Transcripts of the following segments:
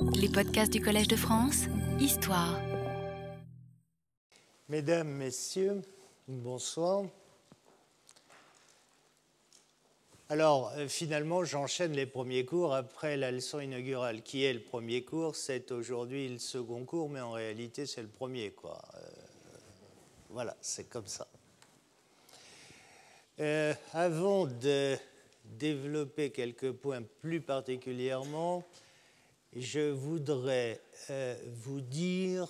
Les podcasts du Collège de France, Histoire. Mesdames, Messieurs, bonsoir. Alors, euh, finalement, j'enchaîne les premiers cours après la leçon inaugurale. Qui est le premier cours? C'est aujourd'hui le second cours, mais en réalité, c'est le premier. Euh, voilà, c'est comme ça. Euh, avant de développer quelques points plus particulièrement, je voudrais vous dire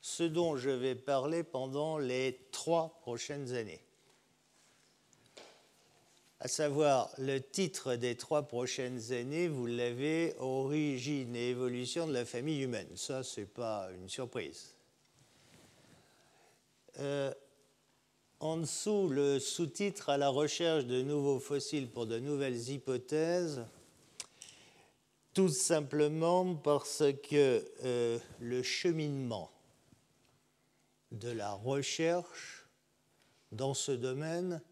ce dont je vais parler pendant les trois prochaines années à savoir le titre des trois prochaines années, vous l'avez, Origine et évolution de la famille humaine. Ça, ce n'est pas une surprise. Euh, en dessous, le sous-titre à la recherche de nouveaux fossiles pour de nouvelles hypothèses, tout simplement parce que euh, le cheminement de la recherche dans ce domaine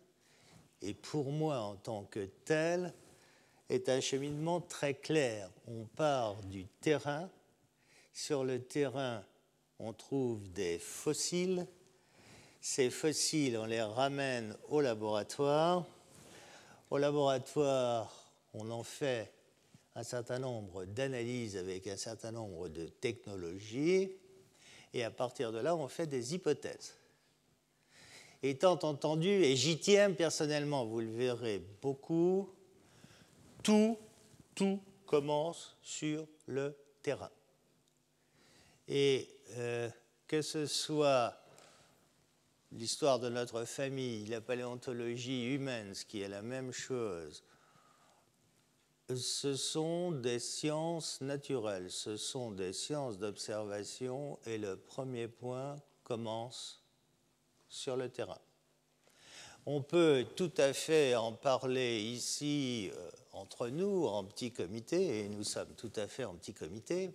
et pour moi en tant que tel, est un cheminement très clair. On part du terrain, sur le terrain on trouve des fossiles, ces fossiles on les ramène au laboratoire, au laboratoire on en fait un certain nombre d'analyses avec un certain nombre de technologies, et à partir de là on fait des hypothèses étant entendu, et j'y tiens personnellement, vous le verrez beaucoup, tout, tout commence sur le terrain. Et euh, que ce soit l'histoire de notre famille, la paléontologie humaine, ce qui est la même chose, ce sont des sciences naturelles, ce sont des sciences d'observation, et le premier point commence sur le terrain. On peut tout à fait en parler ici euh, entre nous, en petit comité, et nous sommes tout à fait en petit comité.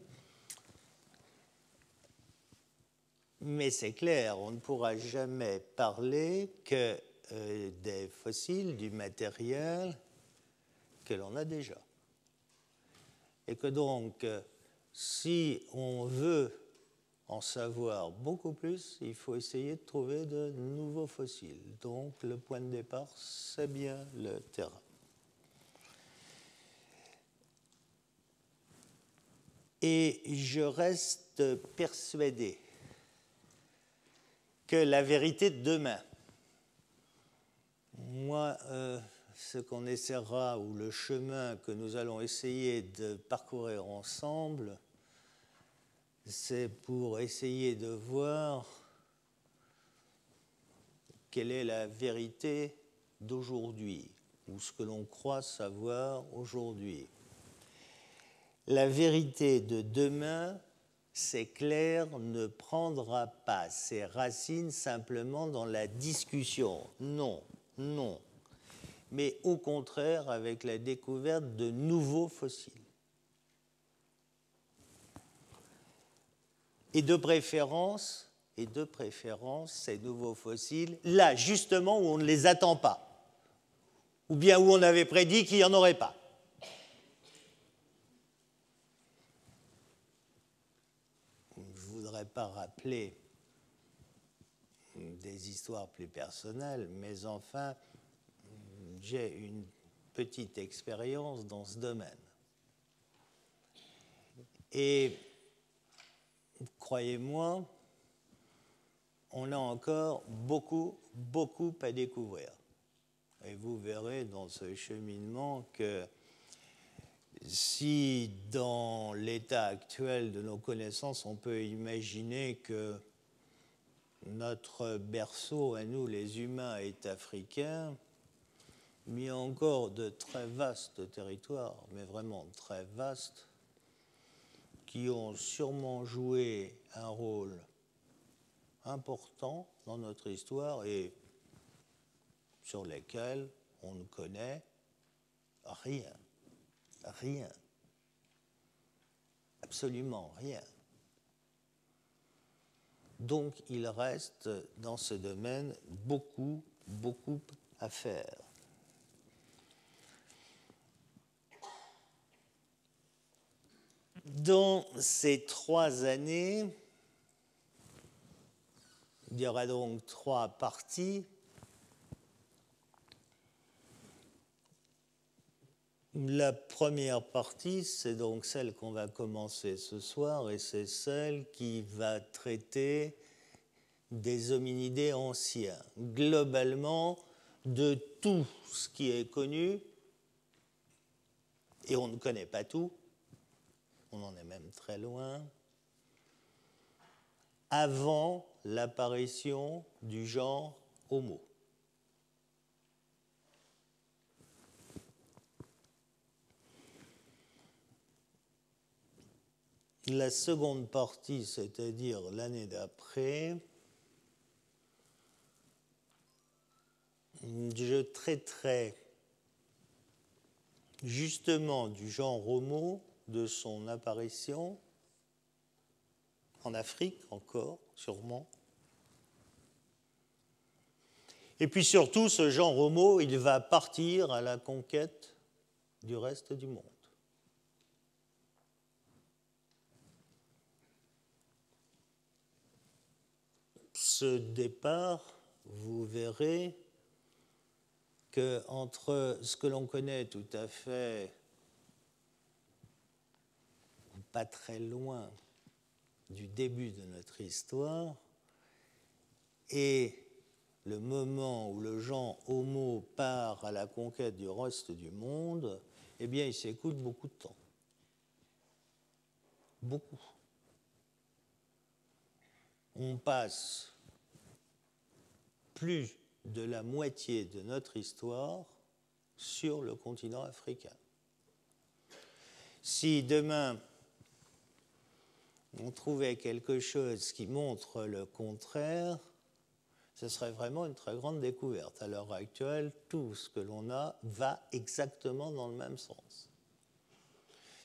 Mais c'est clair, on ne pourra jamais parler que euh, des fossiles, du matériel que l'on a déjà. Et que donc, euh, si on veut en savoir beaucoup plus, il faut essayer de trouver de nouveaux fossiles. Donc le point de départ, c'est bien le terrain. Et je reste persuadé que la vérité de demain, moi, euh, ce qu'on essaiera, ou le chemin que nous allons essayer de parcourir ensemble, c'est pour essayer de voir quelle est la vérité d'aujourd'hui, ou ce que l'on croit savoir aujourd'hui. La vérité de demain, c'est clair, ne prendra pas ses racines simplement dans la discussion. Non, non. Mais au contraire avec la découverte de nouveaux fossiles. et de préférence, et de préférence ces nouveaux fossiles, là justement où on ne les attend pas, ou bien où on avait prédit qu'il n'y en aurait pas. Je ne voudrais pas rappeler des histoires plus personnelles, mais enfin, j'ai une petite expérience dans ce domaine. Et croyez-moi, on a encore beaucoup, beaucoup à découvrir. Et vous verrez dans ce cheminement que si dans l'état actuel de nos connaissances, on peut imaginer que notre berceau à nous, les humains, est africain, mais encore de très vastes territoires, mais vraiment très vastes, qui ont sûrement joué un rôle important dans notre histoire et sur lesquels on ne connaît rien, rien, absolument rien. Donc il reste dans ce domaine beaucoup, beaucoup à faire. Dans ces trois années, il y aura donc trois parties. La première partie, c'est donc celle qu'on va commencer ce soir et c'est celle qui va traiter des hominidés anciens. Globalement, de tout ce qui est connu, et on ne connaît pas tout, on en est même très loin, avant l'apparition du genre Homo. La seconde partie, c'est-à-dire l'année d'après, je traiterai justement du genre Homo, de son apparition en Afrique encore, sûrement. Et puis surtout, ce genre Homo, il va partir à la conquête du reste du monde. Ce départ, vous verrez, que entre ce que l'on connaît tout à fait, pas très loin du début de notre histoire, et le moment où le genre Homo part à la conquête du reste du monde, eh bien, il s'écoute beaucoup de temps. Beaucoup. On passe plus de la moitié de notre histoire sur le continent africain. Si demain on trouvait quelque chose qui montre le contraire, ce serait vraiment une très grande découverte. À l'heure actuelle, tout ce que l'on a va exactement dans le même sens.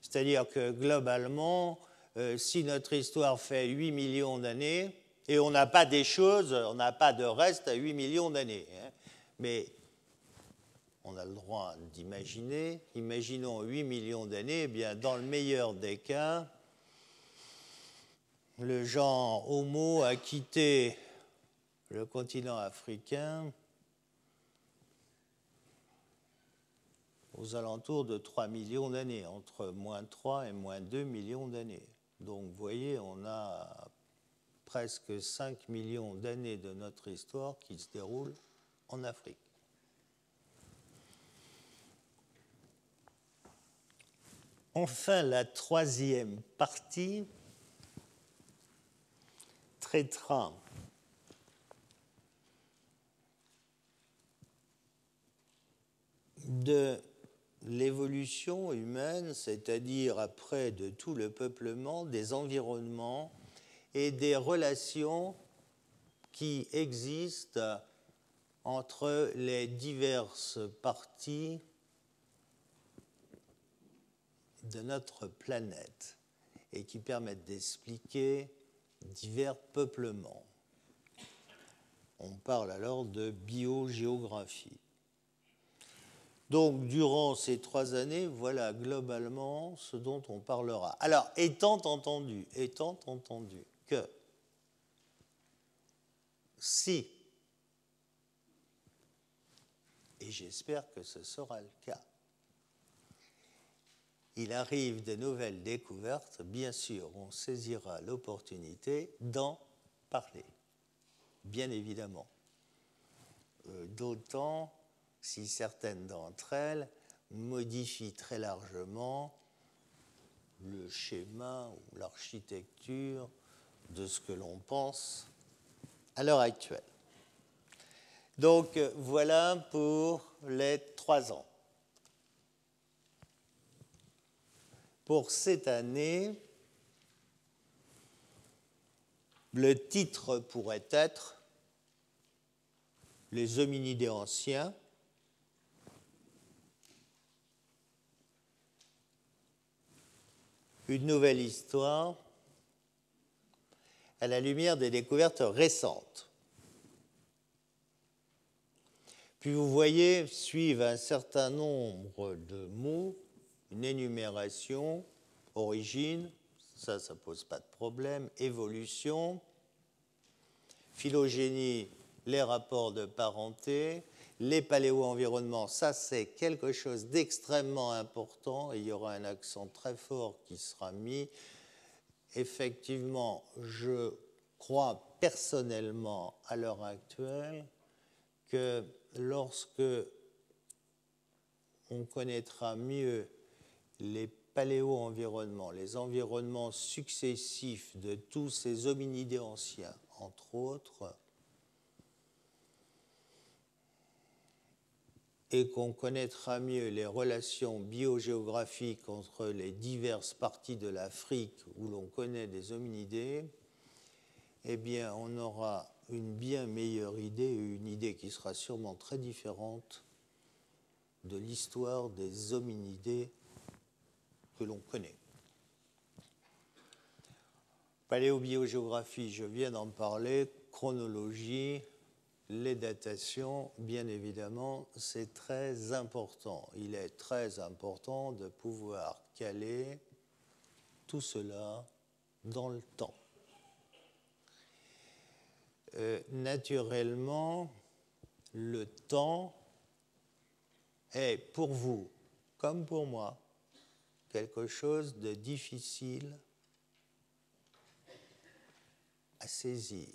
C'est-à-dire que globalement, euh, si notre histoire fait 8 millions d'années, et on n'a pas des choses, on n'a pas de reste à 8 millions d'années. Hein. Mais on a le droit d'imaginer. Imaginons 8 millions d'années, eh bien dans le meilleur des cas, le genre Homo a quitté le continent africain aux alentours de 3 millions d'années, entre moins 3 et moins 2 millions d'années. Donc vous voyez, on a presque 5 millions d'années de notre histoire qui se déroule en Afrique. Enfin, la troisième partie traitera de l'évolution humaine, c'est-à-dire après de tout le peuplement, des environnements et des relations qui existent entre les diverses parties de notre planète et qui permettent d'expliquer divers peuplements. On parle alors de biogéographie. Donc, durant ces trois années, voilà globalement ce dont on parlera. Alors, étant entendu, étant entendu que si, et j'espère que ce sera le cas, il arrive de nouvelles découvertes, bien sûr, on saisira l'opportunité d'en parler, bien évidemment. Euh, d'autant si certaines d'entre elles modifient très largement le schéma ou l'architecture de ce que l'on pense à l'heure actuelle. Donc voilà pour les trois ans. Pour cette année, le titre pourrait être Les hominidés anciens, une nouvelle histoire à la lumière des découvertes récentes. Puis vous voyez, suivent un certain nombre de mots, une énumération Origine, ça, ça pose pas de problème. Évolution, phylogénie, les rapports de parenté, les paléo-environnements, ça c'est quelque chose d'extrêmement important et il y aura un accent très fort qui sera mis. Effectivement, je crois personnellement à l'heure actuelle que lorsque on connaîtra mieux les paléo-environnements, les environnements successifs de tous ces hominidés anciens, entre autres, et qu'on connaîtra mieux les relations biogéographiques entre les diverses parties de l'Afrique où l'on connaît des hominidés, eh bien, on aura une bien meilleure idée, une idée qui sera sûrement très différente de l'histoire des hominidés que l'on connaît. Paléobiogéographie, je viens d'en parler, chronologie, les datations, bien évidemment, c'est très important. Il est très important de pouvoir caler tout cela dans le temps. Euh, naturellement, le temps est pour vous, comme pour moi, quelque chose de difficile à saisir.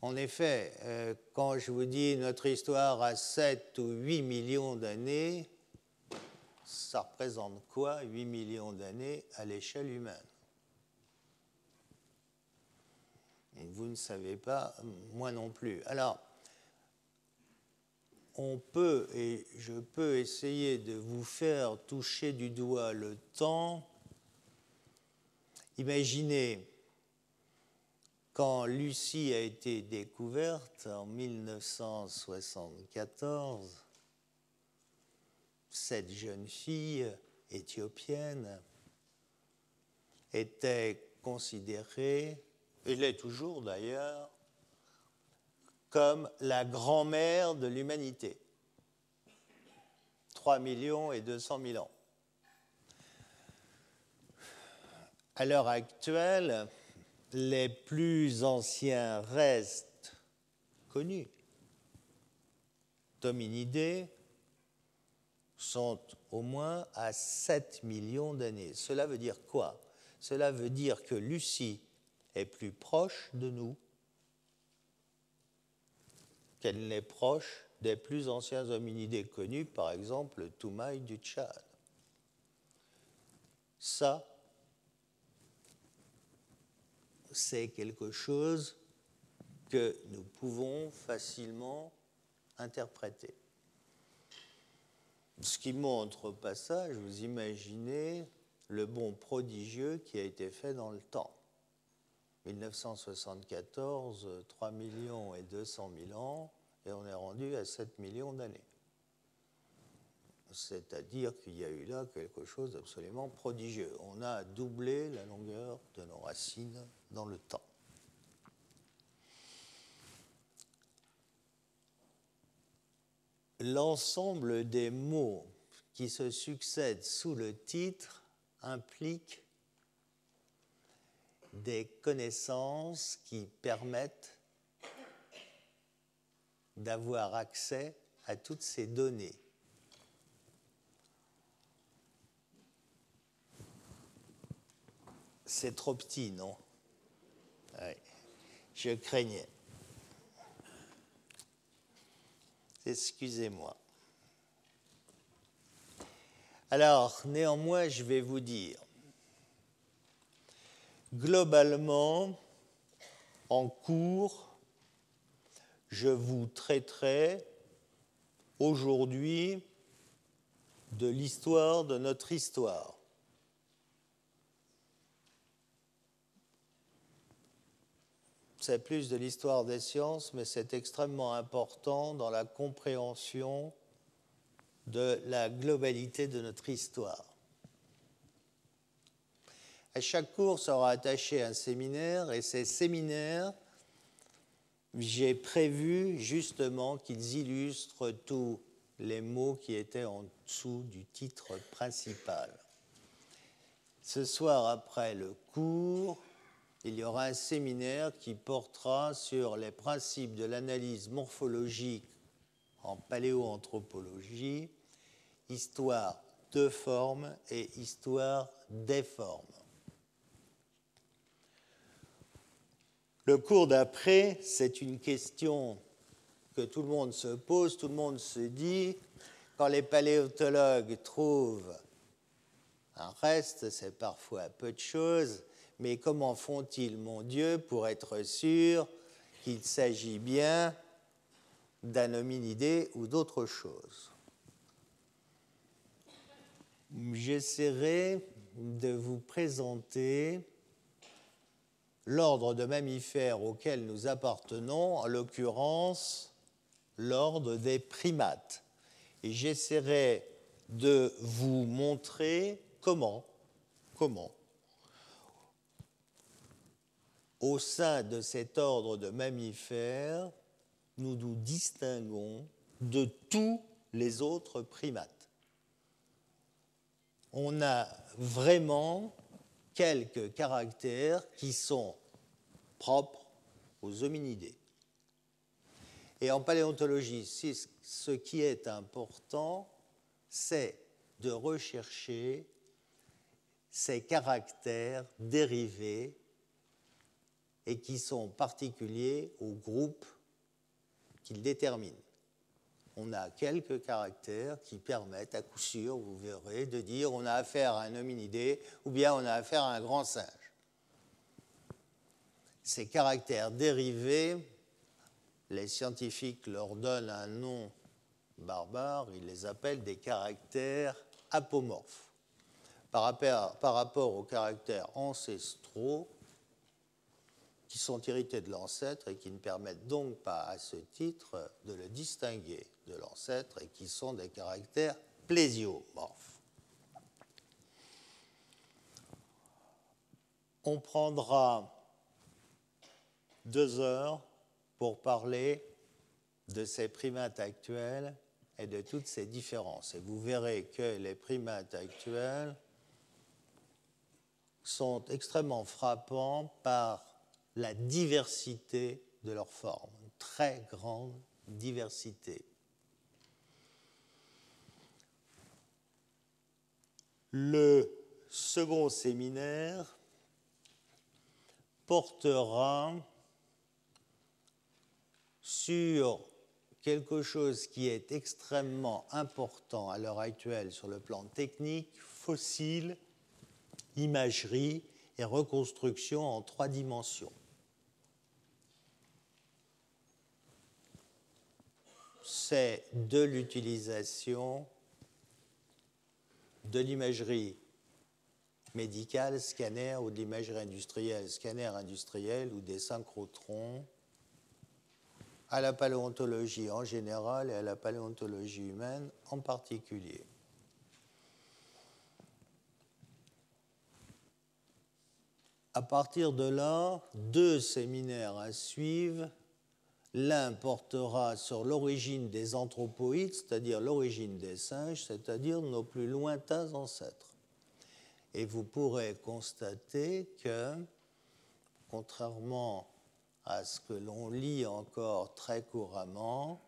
En effet, euh, quand je vous dis notre histoire a 7 ou 8 millions d'années, ça représente quoi 8 millions d'années à l'échelle humaine? Vous ne savez pas, moi non plus. Alors, on peut, et je peux essayer de vous faire toucher du doigt le temps. Imaginez quand Lucie a été découverte en 1974, cette jeune fille éthiopienne était considérée, et l'est toujours d'ailleurs, comme la grand-mère de l'humanité. 3 millions et 200 000 ans. À l'heure actuelle, les plus anciens restes connus d'hominidés sont au moins à 7 millions d'années. Cela veut dire quoi? Cela veut dire que Lucie est plus proche de nous qu'elle n'est proche des plus anciens hominidés connus, par exemple le Toumaï du Tchad. Ça, c'est quelque chose que nous pouvons facilement interpréter. Ce qui montre au passage, vous imaginez le bond prodigieux qui a été fait dans le temps. 1974, 3 millions et 200 000 ans, et on est rendu à 7 millions d'années. C'est-à-dire qu'il y a eu là quelque chose d'absolument prodigieux. On a doublé la longueur de nos racines dans le temps. L'ensemble des mots qui se succèdent sous le titre implique des connaissances qui permettent d'avoir accès à toutes ces données. C'est trop petit, non? Je craignais. Excusez-moi. Alors, néanmoins, je vais vous dire, globalement, en cours, je vous traiterai aujourd'hui de l'histoire de notre histoire. c'est plus de l'histoire des sciences, mais c'est extrêmement important dans la compréhension de la globalité de notre histoire. À chaque cours sera attaché un séminaire et ces séminaires, j'ai prévu justement qu'ils illustrent tous les mots qui étaient en dessous du titre principal. Ce soir, après le cours, il y aura un séminaire qui portera sur les principes de l'analyse morphologique en paléoanthropologie, histoire de formes et histoire des formes. Le cours d'après, c'est une question que tout le monde se pose, tout le monde se dit, quand les paléontologues trouvent un reste, c'est parfois peu de choses, mais comment font-ils, mon Dieu, pour être sûrs qu'il s'agit bien d'un hominidé ou d'autre chose? J'essaierai de vous présenter l'ordre de mammifères auquel nous appartenons, en l'occurrence l'ordre des primates. Et j'essaierai de vous montrer comment, comment, au sein de cet ordre de mammifères, nous nous distinguons de tous les autres primates. On a vraiment quelques caractères qui sont propres aux hominidés. Et en paléontologie, ce qui est important, c'est de rechercher ces caractères dérivés et qui sont particuliers au groupe qu'ils déterminent. On a quelques caractères qui permettent à coup sûr, vous verrez, de dire on a affaire à un hominidé ou bien on a affaire à un grand singe. Ces caractères dérivés, les scientifiques leur donnent un nom barbare, ils les appellent des caractères apomorphes. Par rapport, aux caractères ancestraux, qui sont hérités de l'ancêtre et qui ne permettent donc pas à ce titre de le distinguer de l'ancêtre et qui sont des caractères plésiomorphes. On prendra deux heures pour parler de ces primates actuels et de toutes ces différences. Et vous verrez que les primates actuels sont extrêmement frappants par la diversité de leurs formes, une très grande diversité. Le second séminaire portera sur quelque chose qui est extrêmement important à l'heure actuelle sur le plan technique, fossile, imagerie et reconstruction en trois dimensions. C'est de l'utilisation de l'imagerie médicale, scanner, ou de l'imagerie industrielle, scanner industriel, ou des synchrotrons, à la paléontologie en général et à la paléontologie humaine en particulier. À partir de là, deux séminaires à suivre L'un portera sur l'origine des anthropoïdes, c'est-à-dire l'origine des singes, c'est-à-dire nos plus lointains ancêtres. Et vous pourrez constater que, contrairement à ce que l'on lit encore très couramment,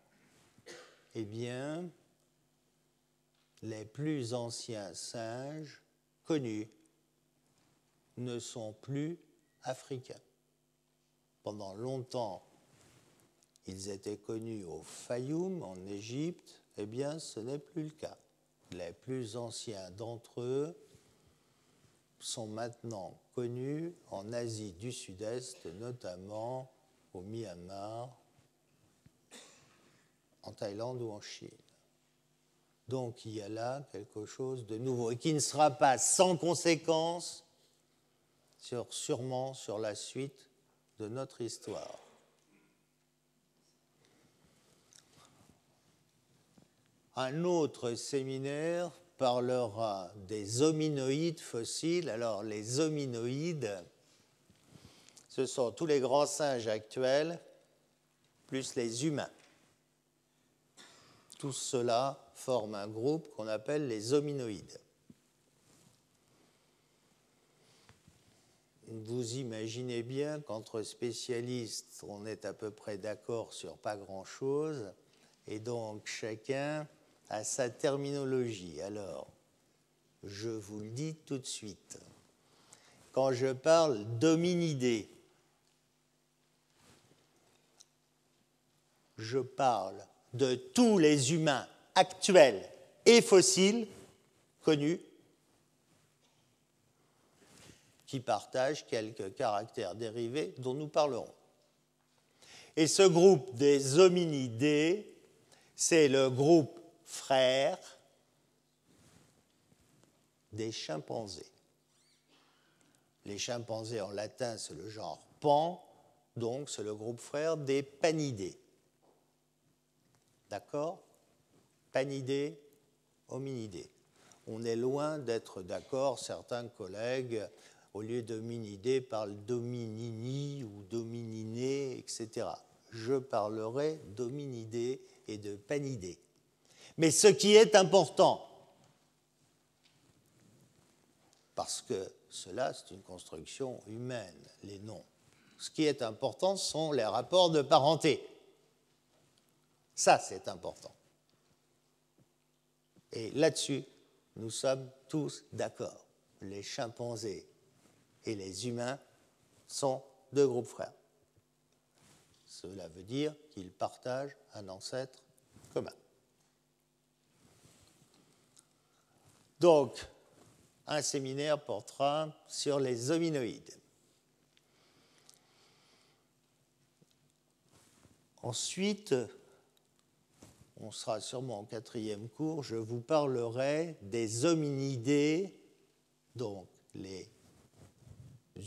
eh bien, les plus anciens singes connus ne sont plus africains. Pendant longtemps, ils étaient connus au Fayoum, en Égypte, eh bien, ce n'est plus le cas. Les plus anciens d'entre eux sont maintenant connus en Asie du Sud-Est, notamment au Myanmar, en Thaïlande ou en Chine. Donc il y a là quelque chose de nouveau et qui ne sera pas sans conséquence sur, sûrement sur la suite de notre histoire. Un autre séminaire parlera des hominoïdes fossiles. Alors les hominoïdes, ce sont tous les grands singes actuels, plus les humains. Tout cela forme un groupe qu'on appelle les hominoïdes. vous imaginez bien qu'entre spécialistes, on est à peu près d'accord sur pas grand-chose, et donc chacun a sa terminologie. Alors, je vous le dis tout de suite. Quand je parle d'hominidés, je parle de tous les humains actuels et fossiles connus qui partagent quelques caractères dérivés dont nous parlerons. Et ce groupe des hominidés, c'est le groupe frère des chimpanzés. Les chimpanzés en latin, c'est le genre pan, donc c'est le groupe frère des panidés. D'accord? Panidés, hominidés. On est loin d'être d'accord, certains collègues, au lieu d'hominidés, parlent dominini ou domininé, etc. Je parlerai d'hominidés et de panidés. Mais ce qui est important, parce que cela, c'est une construction humaine, les noms. Ce qui est important sont les rapports de parenté. Ça, c'est important. Et là-dessus, nous sommes tous d'accord. Les chimpanzés et les humains sont deux groupes frères. Cela veut dire qu'ils partagent un ancêtre commun. Donc, un séminaire portera sur les hominoïdes. Ensuite, on sera sûrement en quatrième cours, je vous parlerai des hominidés, donc les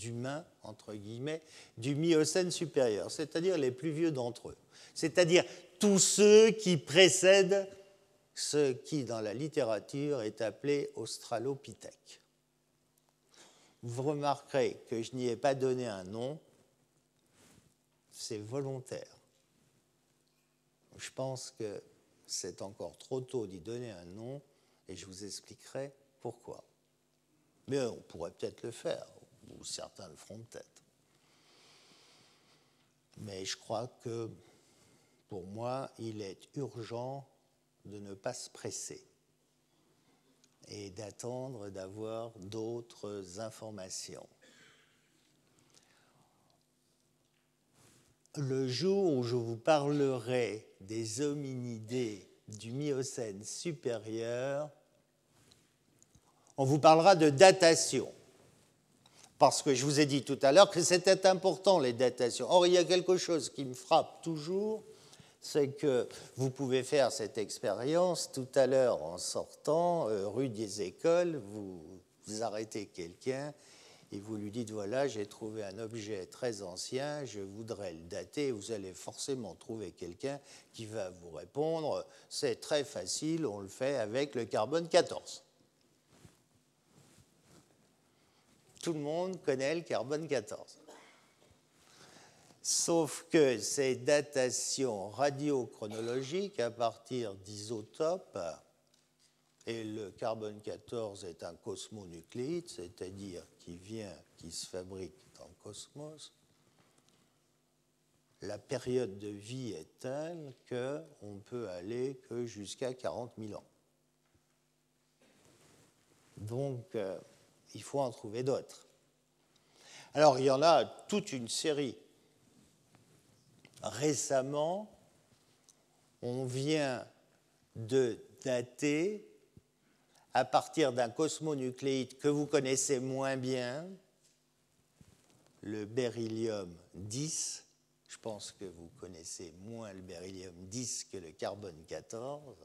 humains, entre guillemets, du Miocène supérieur, c'est-à-dire les plus vieux d'entre eux, c'est-à-dire tous ceux qui précèdent ce qui, dans la littérature, est appelé Australopithèque. Vous remarquerez que je n'y ai pas donné un nom, c'est volontaire. Je pense que c'est encore trop tôt d'y donner un nom et je vous expliquerai pourquoi. Mais on pourrait peut-être le faire, ou certains le feront peut-être. Mais je crois que pour moi, il est urgent de ne pas se presser et d'attendre d'avoir d'autres informations. Le jour où je vous parlerai des hominidés du Miocène supérieur, on vous parlera de datation. Parce que je vous ai dit tout à l'heure que c'était important les datations. Or, il y a quelque chose qui me frappe toujours, c'est que vous pouvez faire cette expérience tout à l'heure en sortant, euh, rue des écoles, vous, arrêtez quelqu'un et vous lui dites voilà, j'ai trouvé un objet très ancien, je voudrais le dater. Vous allez forcément trouver quelqu'un qui va vous répondre c'est très facile, on le fait avec le carbone 14. Tout le monde connaît le carbone 14. Sauf que ces datations radiochronologiques à partir d'isotopes, et le carbone 14 est un cosmonucléide, c'est-à-dire qui vient, qui se fabrique dans le cosmos, la période de vie est telle qu'on peut aller que jusqu'à 40 000 ans. Donc, euh, il faut en trouver d'autres. Alors, il y en a toute une série récemment, on vient de dater à partir d'un cosmonucléide que vous connaissez moins bien, le beryllium 10. Je pense que vous connaissez moins le beryllium 10 que le carbone 14.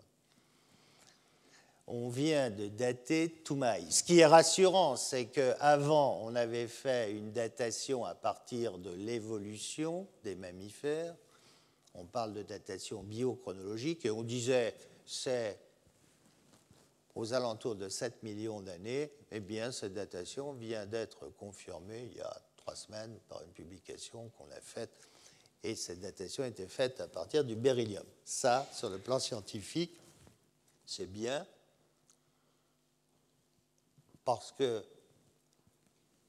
On vient de dater Toumaï. Ce qui est rassurant, c'est qu'avant, on avait fait une datation à partir de l'évolution des mammifères. On parle de datation biochronologique et on disait c'est aux alentours de 7 millions d'années. Eh bien, cette datation vient d'être confirmée il y a trois semaines par une publication qu'on a faite. Et cette datation été faite à partir du beryllium. Ça, sur le plan scientifique, c'est bien, parce que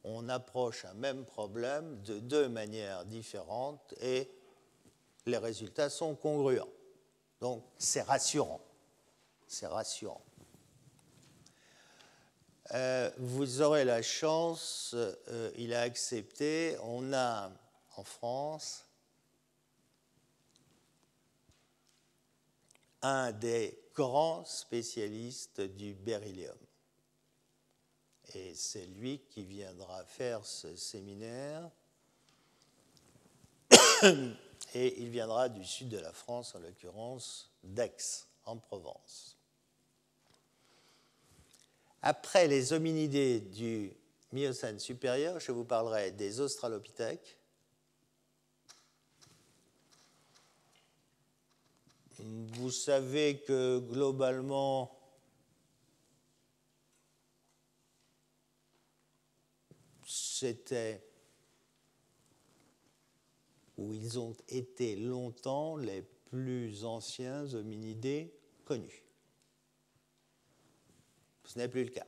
on approche un même problème de deux manières différentes et les résultats sont congruents. Donc c'est rassurant. C'est rassurant. Euh, vous aurez la chance, euh, il a accepté, on a en France un des grands spécialistes du beryllium. Et c'est lui qui viendra faire ce séminaire. Et il viendra du sud de la France, en l'occurrence d'Aix, en Provence. Après les hominidés du Miocène supérieur, je vous parlerai des australopithèques. Vous savez que globalement, c'était où ils ont été longtemps les plus anciens hominidés connus. Ce n'est plus le cas.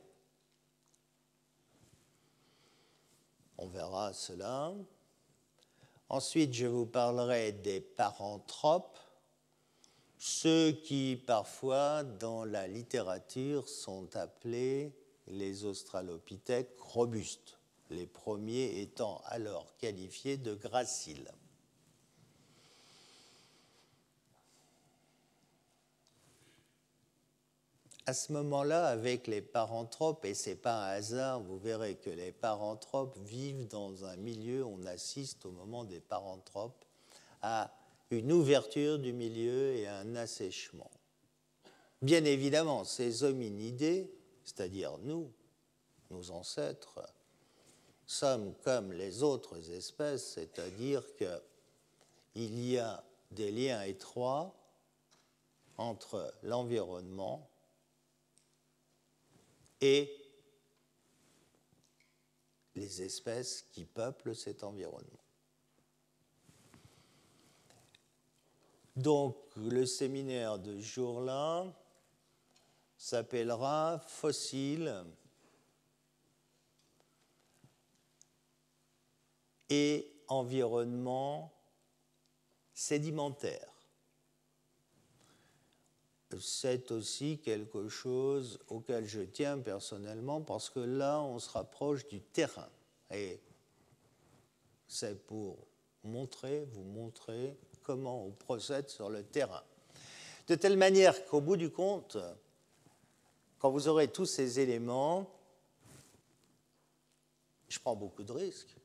On verra cela. Ensuite, je vous parlerai des paranthropes, ceux qui parfois dans la littérature sont appelés les australopithèques robustes, les premiers étant alors qualifiés de graciles. à ce moment-là, avec les paranthropes, et ce n'est pas un hasard, vous verrez que les paranthropes vivent dans un milieu, on assiste au moment des paranthropes à une ouverture du milieu et à un assèchement. Bien évidemment, ces hominidés, c'est-à-dire nous, nos ancêtres, sommes comme les autres espèces, c'est-à-dire qu'il y a des liens étroits entre l'environnement et les espèces qui peuplent cet environnement. Donc le séminaire de jour-là s'appellera Fossiles et environnement sédimentaire c'est aussi quelque chose auquel je tiens personnellement parce que là, on se rapproche du terrain. Et c'est pour montrer, vous montrer comment on procède sur le terrain. De telle manière qu'au bout du compte, quand vous aurez tous ces éléments, je prends beaucoup de risques,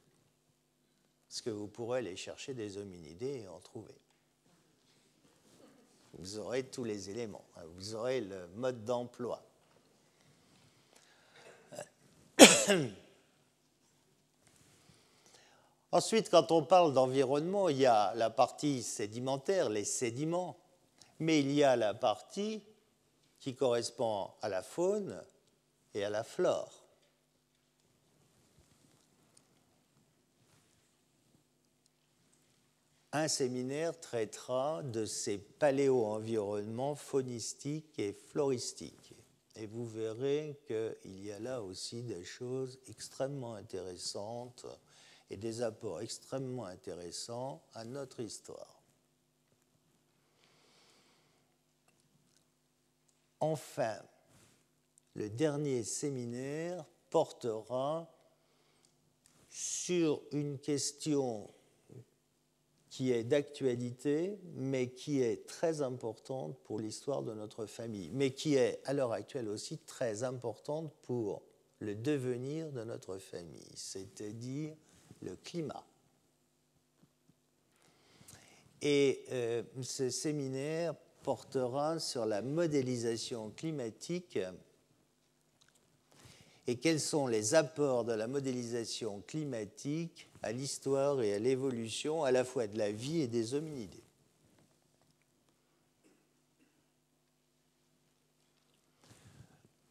parce que vous pourrez aller chercher des hominidés et en trouver vous aurez tous les éléments, hein. vous aurez le mode d'emploi. Ensuite, quand on parle d'environnement, il y a la partie sédimentaire, les sédiments, mais il y a la partie qui correspond à la faune et à la flore. Un séminaire traitera de ces paléo-environnements faunistiques et floristiques. Et vous verrez qu'il y a là aussi des choses extrêmement intéressantes et des apports extrêmement intéressants à notre histoire. Enfin, le dernier séminaire portera sur une question qui est d'actualité, mais qui est très importante pour l'histoire de notre famille, mais qui est à l'heure actuelle aussi très importante pour le devenir de notre famille, c'est-à-dire le climat. Et euh, ce séminaire portera sur la modélisation climatique et quels sont les apports de la modélisation climatique à l'histoire et à l'évolution à la fois de la vie et des hominidés.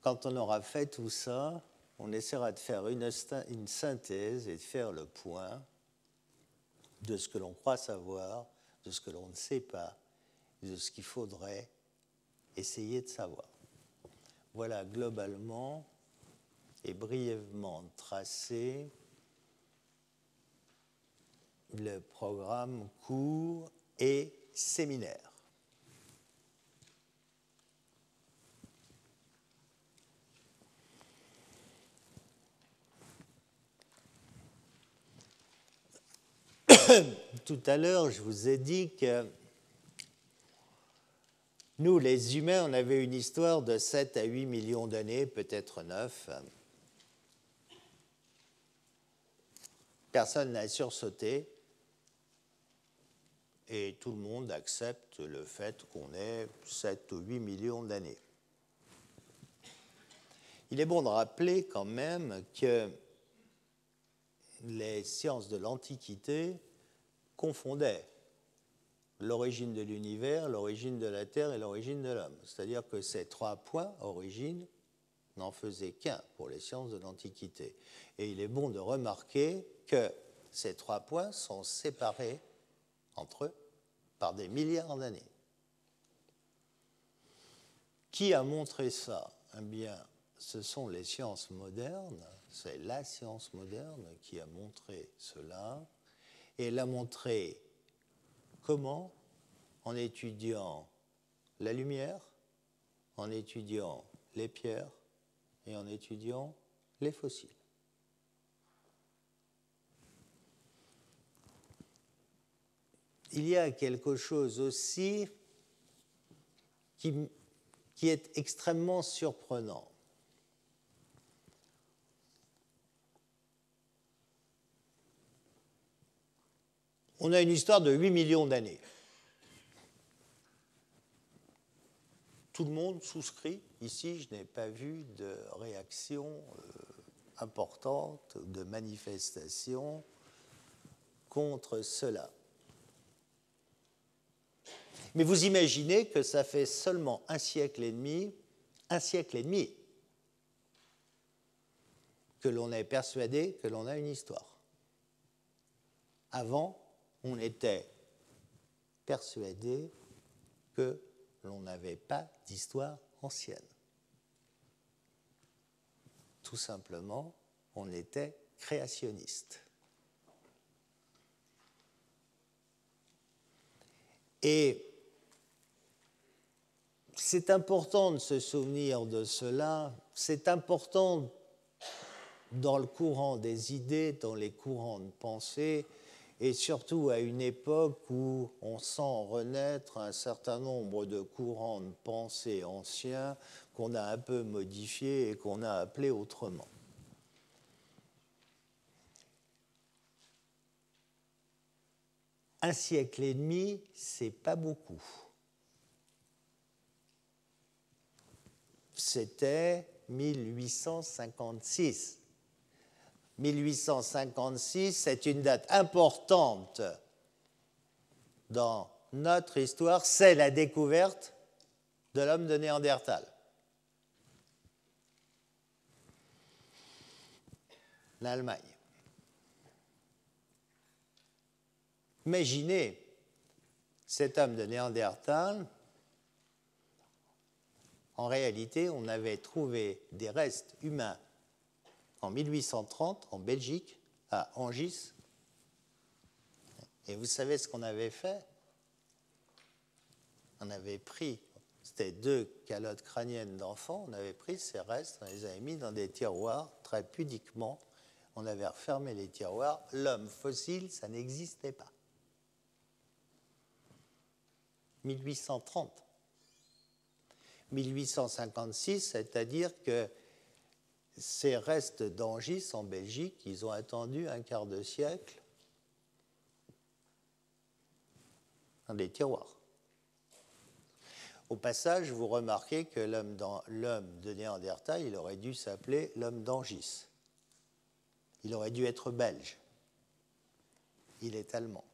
Quand on aura fait tout ça, on essaiera de faire une, synthèse et de faire le point de ce que l'on croit savoir, de ce que l'on ne sait pas, de ce qu'il faudrait essayer de savoir. Voilà globalement et brièvement tracé le programme cours et séminaire. Tout à l'heure, je vous ai dit que nous, les humains, on avait une histoire de 7 à 8 millions d'années, peut-être 9. Personne n'a sursauté et tout le monde accepte le fait qu'on ait 7 ou 8 millions d'années. Il est bon de rappeler quand même que les sciences de l'Antiquité confondaient l'origine de l'univers, l'origine de la Terre et l'origine de l'homme. C'est-à-dire que ces trois points, origine, n'en faisaient qu'un pour les sciences de l'Antiquité. Et il est bon de remarquer que ces trois points sont séparés entre eux par des milliards d'années. Qui a montré ça? Eh bien, ce sont les sciences modernes, c'est la science moderne qui a montré cela, et elle a montré comment? En étudiant la lumière, en étudiant les pierres et en étudiant les fossiles. Il y a quelque chose aussi qui, est extrêmement surprenant. On a une histoire de 8 millions d'années. Tout le monde souscrit. Ici, je n'ai pas vu de réaction euh, importante, de manifestation contre cela. Mais vous imaginez que ça fait seulement un siècle et demi, un siècle et demi, que l'on est persuadé que l'on a une histoire. Avant, on était persuadé que l'on n'avait pas d'histoire ancienne. Tout simplement, on était créationniste. Et c'est important de se souvenir de cela, c'est important dans le courant des idées, dans les courants de pensée, et surtout à une époque où on sent renaître un certain nombre de courants de pensée anciens qu'on a un peu modifiés et qu'on a appelés autrement. Un siècle et demi, c'est pas beaucoup. C'était 1856. 1856, c'est une date importante dans notre histoire, c'est la découverte de l'homme de Néandertal. L'Allemagne. Imaginez cet homme de Néandertal. En réalité, on avait trouvé des restes humains en 1830 en Belgique, à Angis. Et vous savez ce qu'on avait fait? On avait pris, c'était deux calottes crâniennes d'enfants, on avait pris ces restes, on les avait mis dans des tiroirs très pudiquement. On avait refermé les tiroirs. L'homme fossile, ça n'existait pas. 1830. 1856, c'est-à-dire que ces restes d'Angis en Belgique, ils ont attendu un quart de siècle dans des tiroirs. Au passage, vous remarquez que l'homme de Néandertal, il aurait dû s'appeler l'homme d'Angis. Il aurait dû être belge. Il est allemand.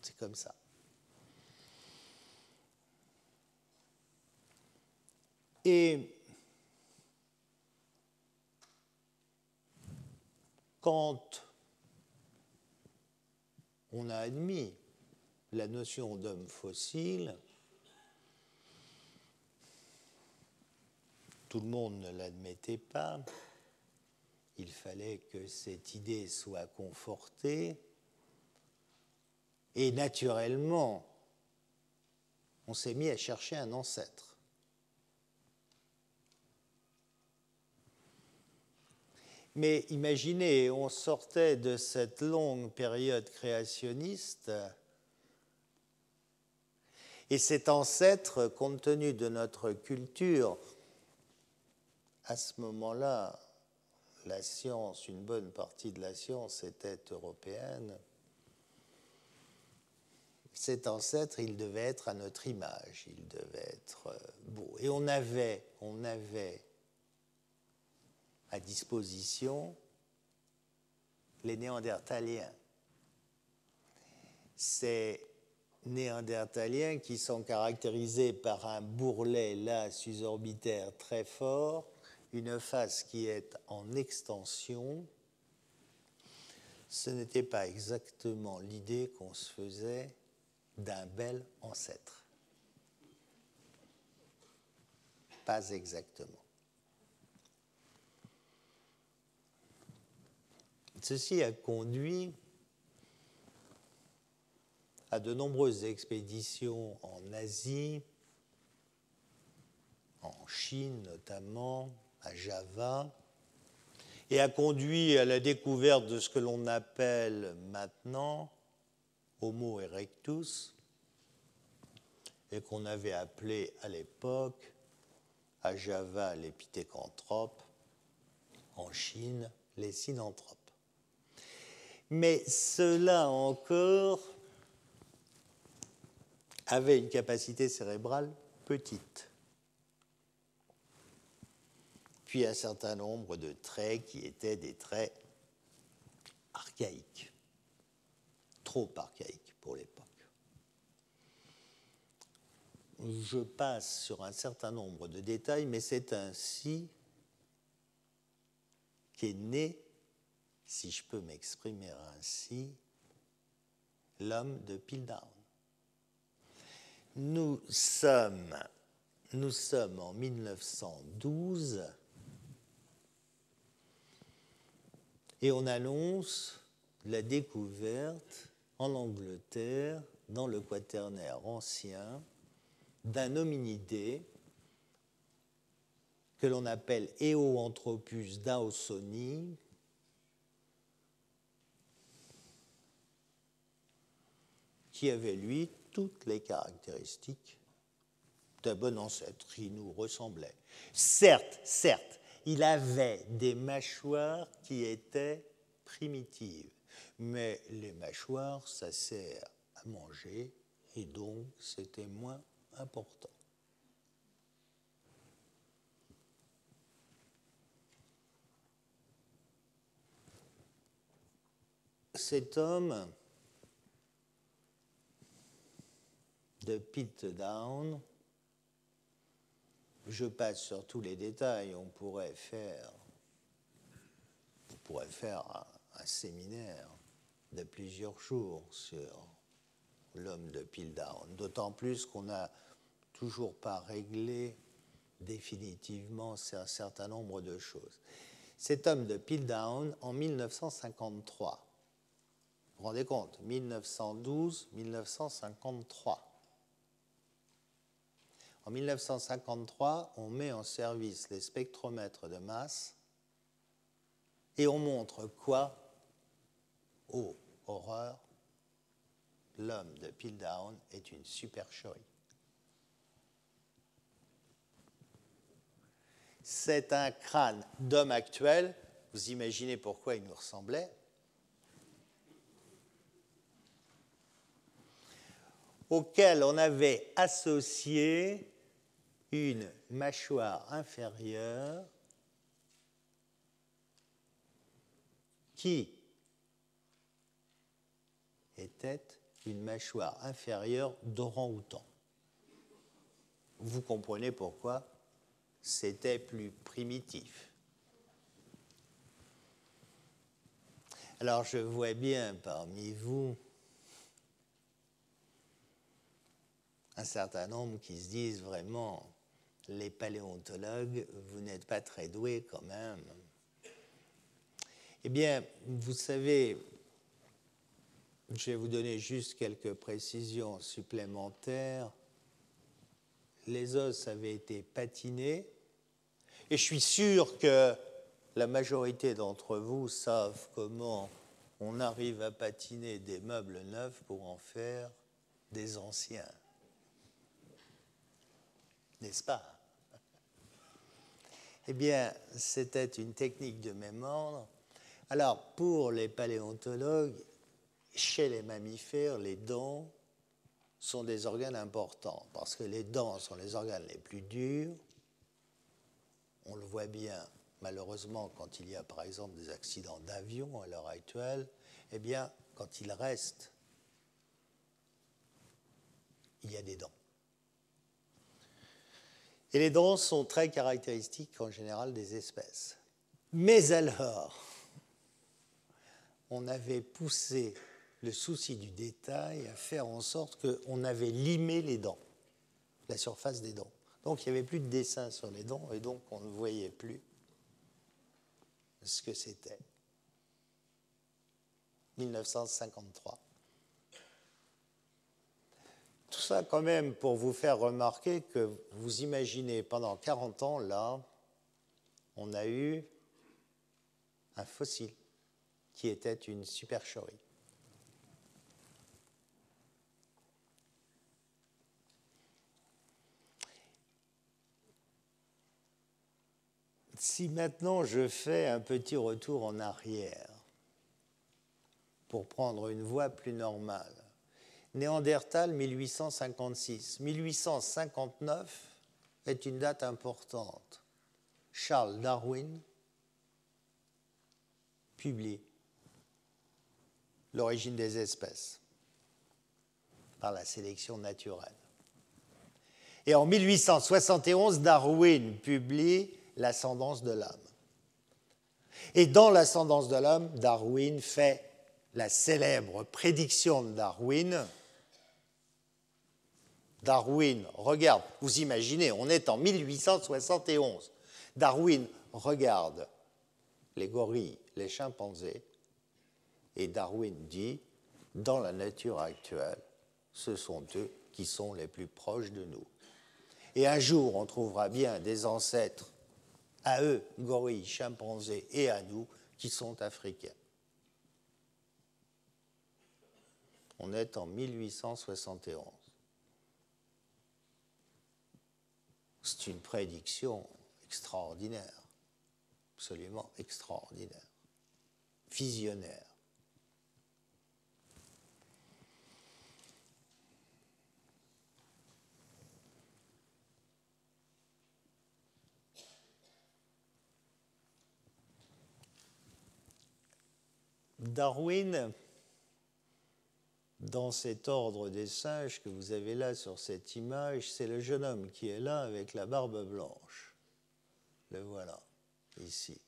C'est comme ça. Et quand on a admis la notion d'homme fossile, tout le monde ne l'admettait pas, il fallait que cette idée soit confortée, Et naturellement, on s'est mis à chercher un ancêtre. Mais imaginez, on sortait de cette longue période créationniste et cet ancêtre, compte tenu de notre culture, à ce moment-là, la science, une bonne partie de la science était européenne. Cet ancêtre, il devait être à notre image, il devait être euh, beau. Et on avait, on avait à disposition les Néandertaliens. Ces Néandertaliens qui sont caractérisés par un bourrelet là susorbitaire très fort, une face qui est en extension. Ce n'était pas exactement l'idée qu'on se faisait d'un bel ancêtre. Pas exactement. Ceci a conduit à de nombreuses expéditions en Asie, en Chine notamment, à Java, et a conduit à la découverte de ce que l'on appelle maintenant Homo erectus, et qu'on avait appelé à l'époque à Java les pithécanthropes, en Chine les synanthropes. Mais cela encore avait une capacité cérébrale petite. Puis un certain nombre de traits qui étaient des traits archaïques, trop archaïques pour l'époque. Je passe sur un certain nombre de détails, mais c'est ainsi qu'est né si je peux m'exprimer ainsi, l'homme de Piltdown. Nous sommes, en 1912 et on annonce la découverte en Angleterre, dans le quaternaire ancien, d'un hominidé que l'on appelle Eoanthropus dawsoni, qui avait, lui, toutes les caractéristiques d'un bon ancêtre. Il nous ressemblait. Certes, certes, il avait des mâchoires qui étaient primitives, mais les mâchoires, ça sert à manger, et donc c'était moins important. Cet homme de Down, Je passe sur tous les détails. On pourrait faire, on pourrait faire un, séminaire de plusieurs jours sur l'homme de Piltdown. D'autant plus qu'on n'a toujours pas réglé définitivement un certain nombre de choses. Cet homme de Piltdown, en 1953, vous vous rendez compte, 1912-1953. En 1953, on met en service les spectromètres de masse et on montre quoi? Oh, horreur, l'homme de Piltdown est une supercherie. C'est un crâne d'homme actuel, vous imaginez pourquoi il nous ressemblait, auquel on avait associé une mâchoire inférieure qui était une mâchoire inférieure d'orang-outan. Vous comprenez pourquoi c'était plus primitif. Alors je vois bien parmi vous un certain nombre qui se disent vraiment les paléontologues, vous n'êtes pas très doués quand même. Eh bien, vous savez, je vais vous donner juste quelques précisions supplémentaires. Les os avaient été patinés, et je suis sûr que la majorité d'entre vous savent comment on arrive à patiner des meubles neufs pour en faire des anciens. N'est-ce pas? Eh bien, c'était une technique de mémoire. Alors, pour les paléontologues, chez les mammifères, les dents sont des organes importants parce que les dents sont les organes les plus durs. On le voit bien malheureusement, quand il y a par exemple des accidents d'avion à l'heure actuelle, eh bien, quand il reste, il y a des dents. Et les dents sont très caractéristiques en général des espèces. Mais alors, on avait poussé le souci du détail à faire en sorte qu'on avait limé les dents, la surface des dents. Donc il n'y avait plus de dessin sur les dents et donc on ne voyait plus ce que c'était. 1953. Tout ça quand même pour vous faire remarquer que vous imaginez pendant 40 ans, là, on a eu un fossile qui était une supercherie. Si maintenant je fais un petit retour en arrière pour prendre une voie plus normale, Néandertal 1856, 1859 est une date importante. Charles Darwin publie L'origine des espèces par la sélection naturelle. Et en 1871, Darwin publie l'ascendance de l'homme. Et dans l'ascendance de l'homme, Darwin fait la célèbre prédiction de Darwin. Darwin regarde, vous imaginez, on est en 1871. Darwin regarde les gorilles, les chimpanzés, et Darwin dit, dans la nature actuelle, ce sont eux qui sont les plus proches de nous. Et un jour, on trouvera bien des ancêtres à eux, gorilles, chimpanzés, et à nous, qui sont africains. On est en 1871. C'est une prédiction extraordinaire, absolument extraordinaire, visionnaire. Darwin, dans cet ordre des singes que vous avez là sur cette image, c'est le jeune homme qui est là avec la barbe blanche. Le voilà, ici.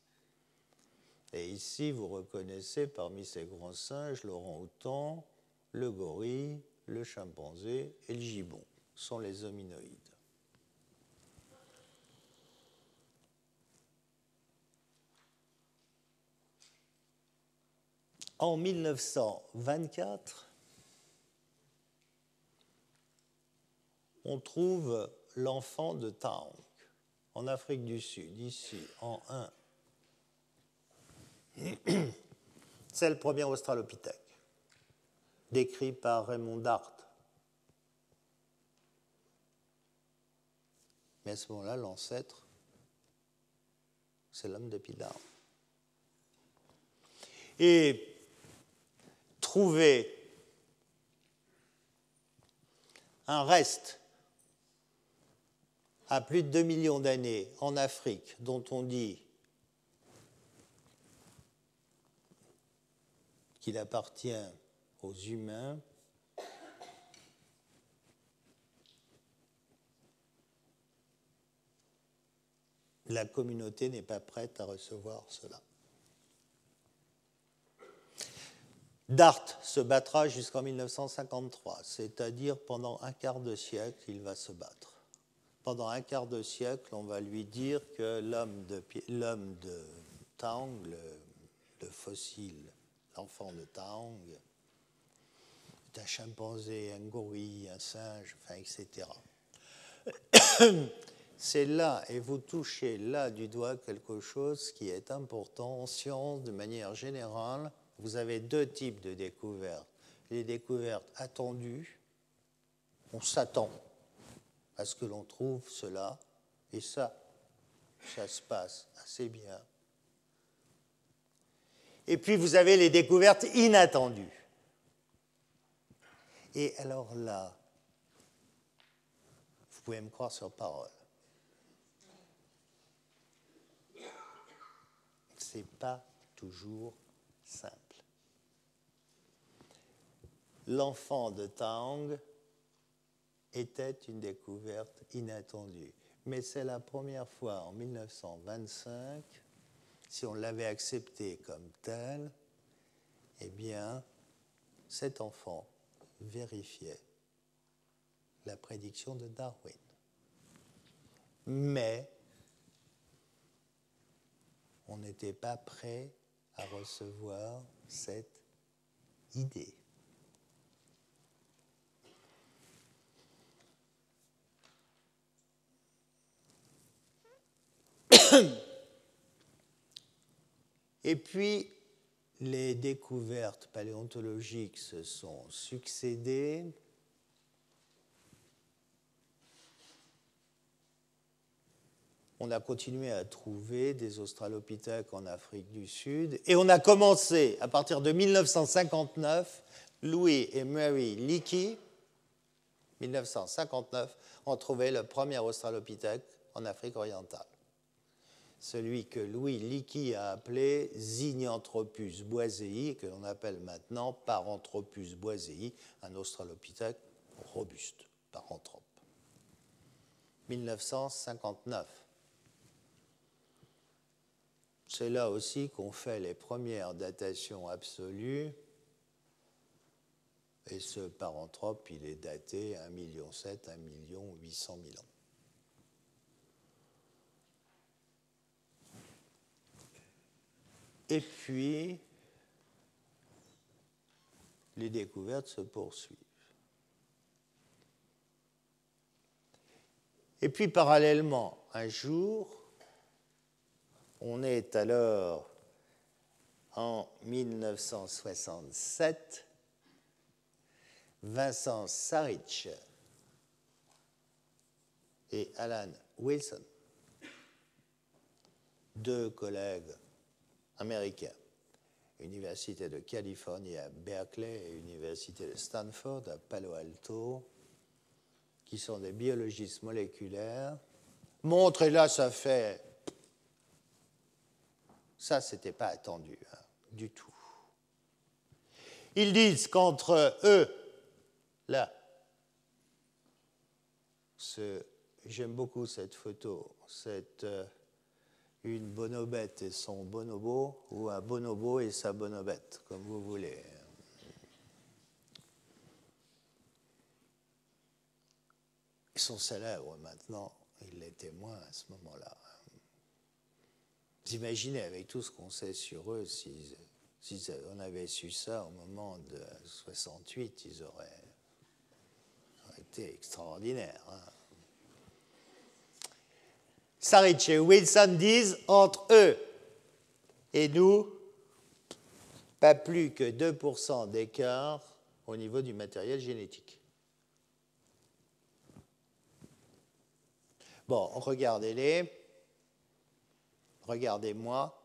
Et ici, vous reconnaissez parmi ces grands singes l'orang-outan, le gorille, le chimpanzé et le gibbon. sont les hominoïdes. En 1924, on trouve l'enfant de Taong en Afrique du Sud, ici, en 1. C'est le premier australopithèque, décrit par Raymond Dart. Mais à ce moment-là, l'ancêtre, c'est l'homme de Pidar. Et trouver un reste à plus de 2 millions d'années en Afrique dont on dit qu'il appartient aux humains, la communauté n'est pas prête à recevoir cela. Dart se battra jusqu'en 1953, c'est-à-dire pendant un quart de siècle, il va se battre. Pendant un quart de siècle, on va lui dire que l'homme de, Tang, le, fossile, l'enfant de Tang, un chimpanzé, un gorille, un singe, etc. C'est là, et vous touchez là du doigt quelque chose qui est important en science de manière générale. Vous avez deux types de découvertes. Les découvertes attendues, on s'attend à ce que l'on trouve cela, et ça, ça se passe assez bien. Et puis vous avez les découvertes inattendues. Et alors là, vous pouvez me croire sur parole. C'est pas toujours simple. L'enfant de Tang était une découverte inattendue. Mais c'est la première fois en 1925, si on l'avait accepté comme tel, eh bien, cet enfant vérifiait la prédiction de Darwin. Mais on n'était pas prêt à recevoir cette idée. Et puis, les découvertes paléontologiques se sont succédées. On a continué à trouver des australopithèques en Afrique du Sud et on a commencé, à partir de 1959, Louis et Mary Leakey, 1959, ont trouvé le premier australopithèque en Afrique orientale celui que Louis Leakey a appelé Zinyanthropus boisei, que l'on appelle maintenant Paranthropus boisei, un australopithèque robuste, paranthrope. 1959. C'est là aussi qu'on fait les premières datations absolues. Et ce paranthrope, il est daté à 1,7 million, 1 million 800 000 ans. Et puis, les découvertes se poursuivent. Et puis, parallèlement, un jour, on est alors en 1967, Vincent Sarich et Alan Wilson, deux collègues américains. Université de Californie à Berkeley et Université de Stanford à Palo Alto, qui sont des biologistes moléculaires, montrent, et là ça fait... Ça, c'était pas attendu hein, du tout. Ils disent qu'entre eux, là, j'aime beaucoup cette photo, cette... Euh, une bonobette et son bonobo, ou un bonobo et sa bonobette, comme vous voulez. Ils sont célèbres maintenant, ils l'étaient moins à ce moment-là. Vous imaginez, avec tout ce qu'on sait sur eux, si, on avait su ça au moment de 68, ils auraient, été extraordinaires. Hein. Sarich et Wilson disent entre eux et nous, pas plus que 2% d'écart au niveau du matériel génétique. Bon, regardez-les. Regardez-moi.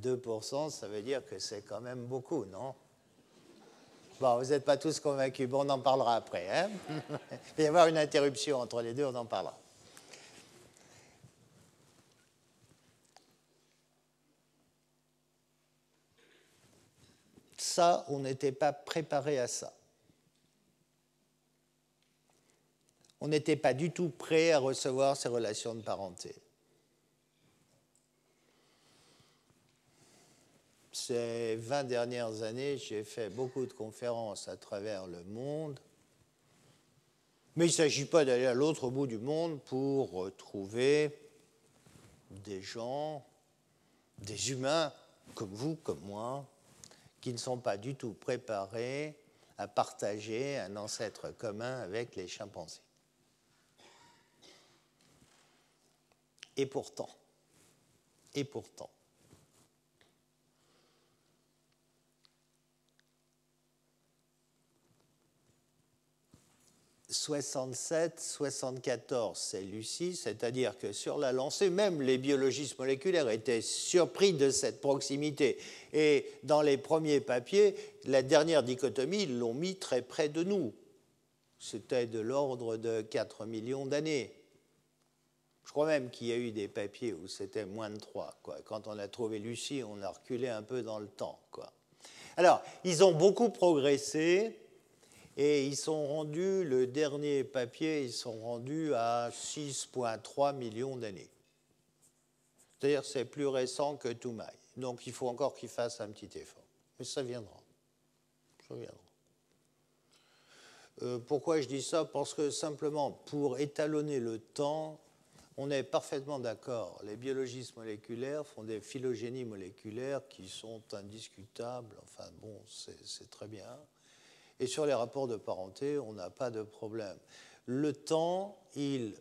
2%, ça veut dire que c'est quand même beaucoup, non? Bon, vous n'êtes pas tous convaincus. Bon, on en parlera après. Hein Il va y avoir une interruption entre les deux, on en parlera. Ça, on n'était pas préparé à ça. On n'était pas du tout prêt à recevoir ces relations de parenté. Ces 20 dernières années, j'ai fait beaucoup de conférences à travers le monde. Mais il ne s'agit pas d'aller à l'autre bout du monde pour trouver des gens, des humains comme vous, comme moi, qui ne sont pas du tout préparés à partager un ancêtre commun avec les chimpanzés. Et pourtant, et pourtant, 67, 74, c'est Lucie, c'est-à-dire que sur la lancée, même les biologistes moléculaires étaient surpris de cette proximité. Et dans les premiers papiers, la dernière dichotomie, ils l'ont mis très près de nous. C'était de l'ordre de 4 millions d'années. Je crois même qu'il y a eu des papiers où c'était moins de 3. Quoi. Quand on a trouvé Lucie, on a reculé un peu dans le temps. Quoi. Alors, ils ont beaucoup progressé et ils sont rendus, le dernier papier, ils sont rendus à 6,3 millions d'années. C'est-à-dire c'est plus récent que Toumaï. Donc il faut encore qu'ils fassent un petit effort. Mais ça viendra. Ça viendra. Euh, pourquoi je dis ça? Parce que simplement, pour étalonner le temps, on est parfaitement d'accord. Les biologistes moléculaires font des phylogénies moléculaires qui sont indiscutables. Enfin bon, c'est très bien. Et sur les rapports de parenté, on n'a pas de problème. Le temps, il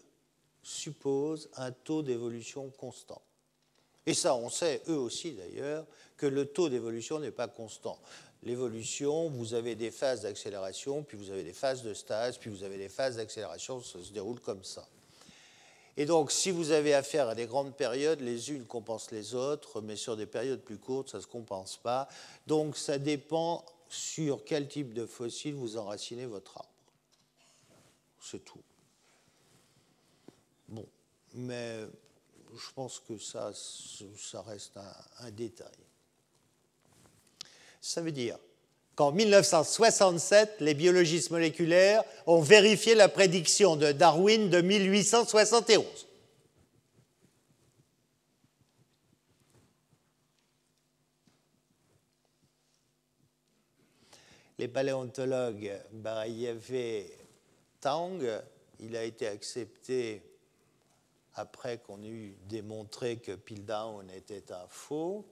suppose un taux d'évolution constant. Et ça, on sait, eux aussi d'ailleurs, que le taux d'évolution n'est pas constant. L'évolution, vous avez des phases d'accélération, puis vous avez des phases de stase, puis vous avez des phases d'accélération, ça se déroule comme ça. Et donc, si vous avez affaire à des grandes périodes, les unes compensent les autres, mais sur des périodes plus courtes, ça ne se compense pas. Donc, ça dépend sur quel type de fossile vous enracinez votre arbre. C'est tout. Bon, mais je pense que ça, ça reste un, un détail. Ça veut dire qu'en 1967, les biologistes moléculaires ont vérifié la prédiction de Darwin de 1871. Les paléontologues Barayev Tang, il a été accepté après qu'on ait eu démontré que Piltdown était un faux.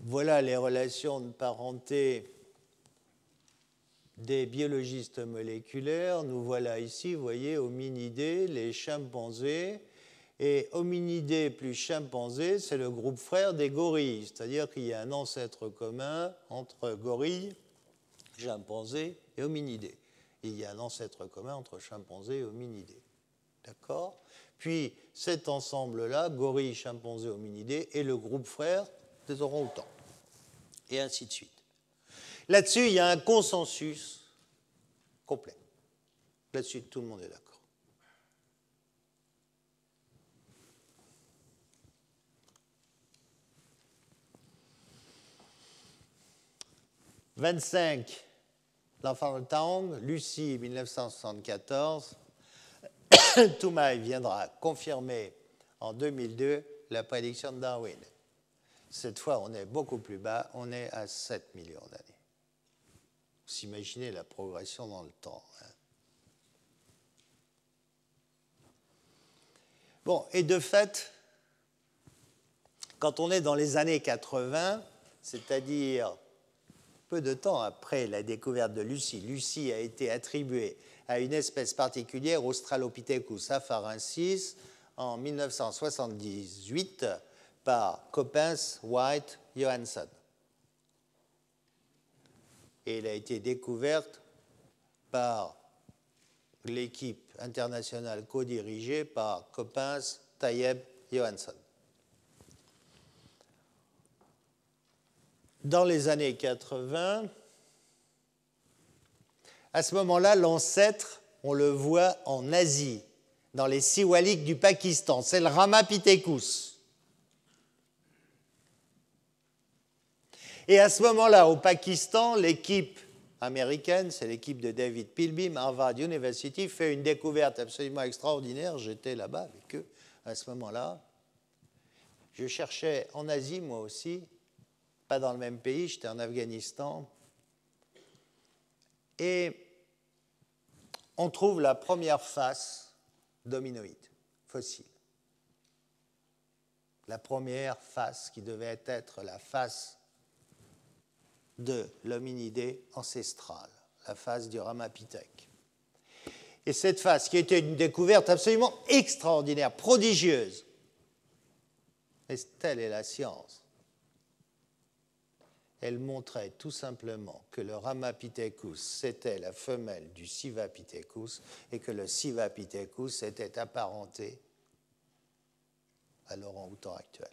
Voilà les relations de parenté des biologistes moléculaires. Nous voilà ici, vous voyez, hominidés, les chimpanzés et hominidés plus chimpanzés, c'est le groupe frère des gorilles, c'est-à-dire qu'il y a un ancêtre commun entre gorilles, chimpanzés et hominidés. Il y a un ancêtre commun entre chimpanzés et hominidés. D'accord? Puis cet ensemble-là, gorilles, chimpanzés, hominidés, est le groupe frère des orang-outans. Et ainsi de suite. Là-dessus, il y a un consensus complet. Là-dessus, tout le monde est d'accord. 25, l'enfant de Tang, Lucie, 1974. Toumaï viendra confirmer en 2002 la prédiction de Darwin. Cette fois, on est beaucoup plus bas, on est à 7 millions d'années. Vous imaginez la progression dans le temps. Hein. Bon, et de fait, quand on est dans les années 80, c'est-à-dire peu de temps après la découverte de Lucie, Lucie a été attribuée à une espèce particulière, Australopithecus afarensis, en 1978 par Coppens, White, Johansson. Et elle a été découverte par l'équipe internationale co-dirigée par Coppens, Tayeb, Johansson. Dans les années 80, à ce moment-là, l'ancêtre, on le voit en Asie, dans les Siwaliks du Pakistan. C'est le Ramapithecus. Et à ce moment-là, au Pakistan, l'équipe américaine, c'est l'équipe de David Pilbeam, Harvard University, fait une découverte absolument extraordinaire. J'étais là-bas avec eux à ce moment-là. Je cherchais en Asie, moi aussi, pas dans le même pays, j'étais en Afghanistan. Et on trouve la première face d'hominoïde fossile. la première face qui devait être la face de l'hominidé ancestral, la face du Ramapithèque. Et cette face, qui était une découverte absolument extraordinaire, prodigieuse, mais telle est la science, elle montrait tout simplement que le Ramapithecus, c'était la femelle du Sivapithecus et que le Sivapithecus était apparenté à l'orang-outan actuel.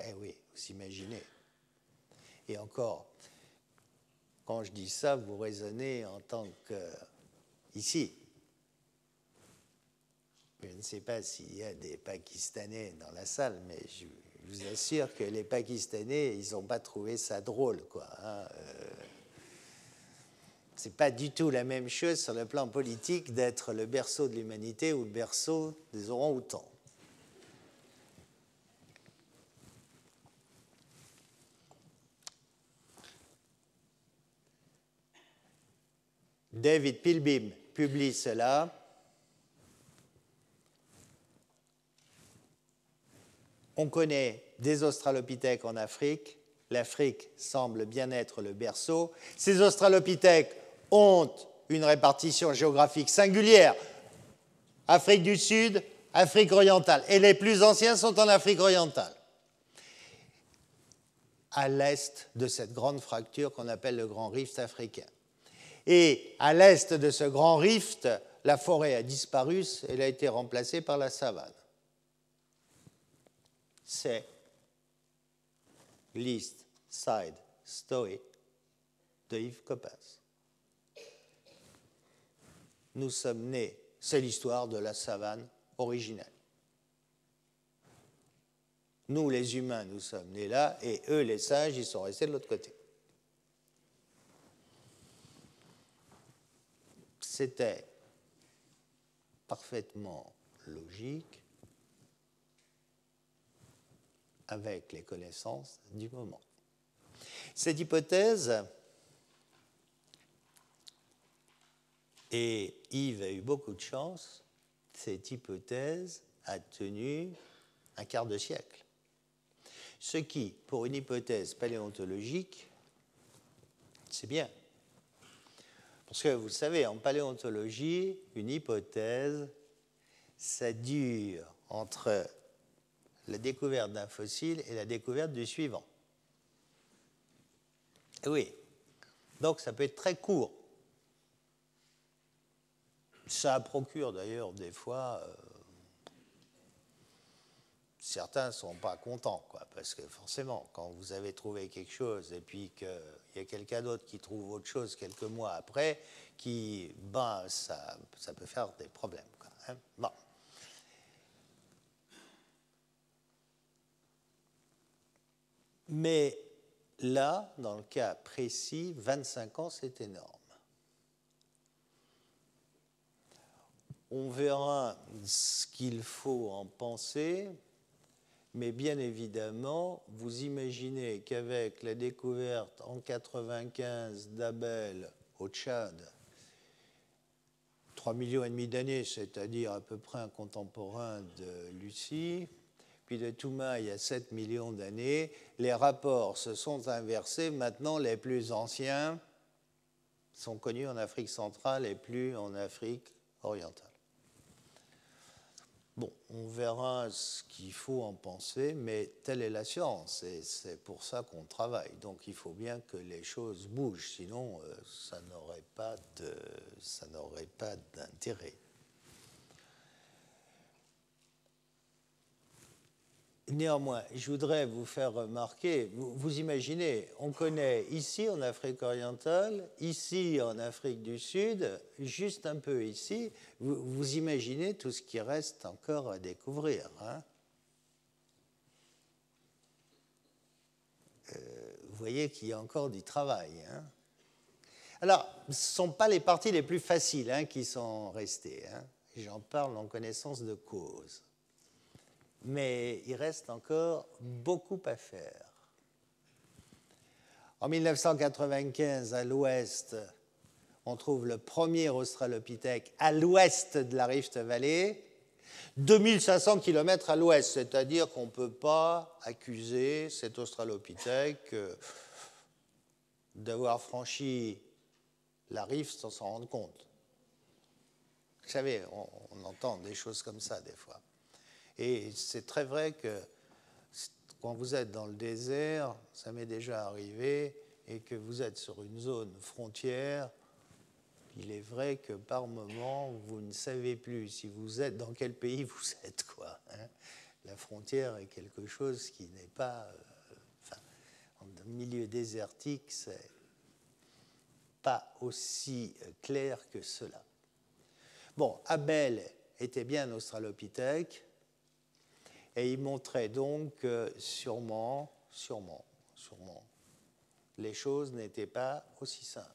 Eh oui, vous imaginez. Et encore, quand je dis ça, vous raisonnez en tant que ici. Je ne sais pas s'il y a des Pakistanais dans la salle, mais je vous assure que les Pakistanais, ils n'ont pas trouvé ça drôle, quoi. Hein. Euh, c'est pas du tout la même chose sur le plan politique d'être le berceau de l'humanité ou le berceau des orangs-outans. David Pilbeam publie cela. On connaît des australopithèques en Afrique. L'Afrique semble bien être le berceau. Ces australopithèques ont une répartition géographique singulière. Afrique du Sud, Afrique orientale. Et les plus anciens sont en Afrique orientale, à l'est de cette grande fracture qu'on appelle le Grand Rift africain. Et à l'est de ce grand rift, la forêt a disparu, elle a été remplacée par la savane. C'est l'East Side Story de Yves Coppens. Nous sommes nés, c'est l'histoire de la savane originelle. Nous, les humains, nous sommes nés là, et eux, les singes, ils sont restés de l'autre côté. C'était parfaitement logique avec les connaissances du moment. Cette hypothèse, et Yves a eu beaucoup de chance, cette hypothèse a tenu un quart de siècle. Ce qui, pour une hypothèse paléontologique, c'est bien. Parce que vous savez, en paléontologie, une hypothèse, ça dure entre la découverte d'un fossile et la découverte du suivant. oui, donc ça peut être très court. Ça procure d'ailleurs des fois euh, certains ne sont pas contents, quoi, parce que forcément, quand vous avez trouvé quelque chose et puis qu'il y a quelqu'un d'autre qui trouve autre chose quelques mois après, qui, ben, ça, ça peut faire des problèmes. Quoi, hein. bon. Mais là, dans le cas précis, 25 ans, c'est énorme. On verra ce qu'il faut en penser mais bien évidemment, vous imaginez qu'avec la découverte en 95 d'Abel au Tchad, 3 millions et demi d'années, c'est-à-dire à peu près un contemporain de Lucie, de Touma il y a 7 millions d'années, les rapports se sont inversés. Maintenant, les plus anciens sont connus en Afrique centrale et plus en Afrique orientale. Bon, on verra ce qu'il faut en penser, mais telle est la science et c'est pour ça qu'on travaille. Donc il faut bien que les choses bougent, sinon euh, ça n'aurait pas d'intérêt. Néanmoins, je voudrais vous faire remarquer, vous, imaginez, on connaît ici en Afrique orientale, ici en Afrique du Sud, juste un peu ici, vous, imaginez tout ce qui reste encore à découvrir. Hein. Euh, vous voyez qu'il y a encore du travail. Hein. Alors, ce ne sont pas les parties les plus faciles hein, qui sont restées. J'en parle en connaissance de cause mais il reste encore beaucoup à faire. En 1995, à l'ouest, on trouve le premier Australopithèque à l'ouest de la Rift Valley. 2500 km à l'ouest, c'est-à-dire qu'on ne peut pas accuser cet australopithèque euh, d'avoir franchi la rive sans s'en rendre compte. Vous savez, on, entend des choses comme ça des fois. Et c'est très vrai que quand vous êtes dans le désert, ça m'est déjà arrivé, et que vous êtes sur une zone frontière, il est vrai que par moment, vous ne savez plus si vous êtes dans quel pays vous êtes. Hein. La frontière est quelque chose qui n'est pas. Euh, en milieu désertique, c'est pas aussi euh, clair que cela. Bon, Abel était bien australopithèque et il montrait donc que sûrement, sûrement, sûrement, les choses n'étaient pas aussi simples.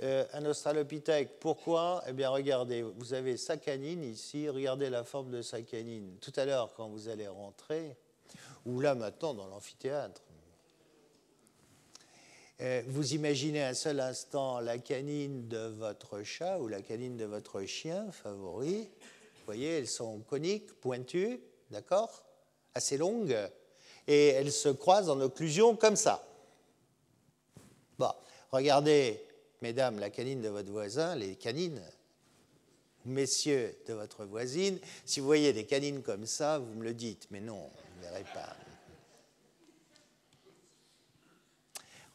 Euh, un australopithèque, pourquoi? Eh bien, regardez, vous avez sa canine ici, regardez la forme de sa canine. Tout à l'heure, quand vous allez rentrer, ou là maintenant dans l'amphithéâtre, vous imaginez un seul instant la canine de votre chat ou la canine de votre chien favori. Vous voyez, elles sont coniques, pointues, d'accord? Assez longues, et elles se croisent en occlusion comme ça. Bon, regardez mesdames, la canine de votre voisin, les canines, messieurs de votre voisine, si vous voyez des canines comme ça, vous me le dites, mais non, vous ne verrez pas.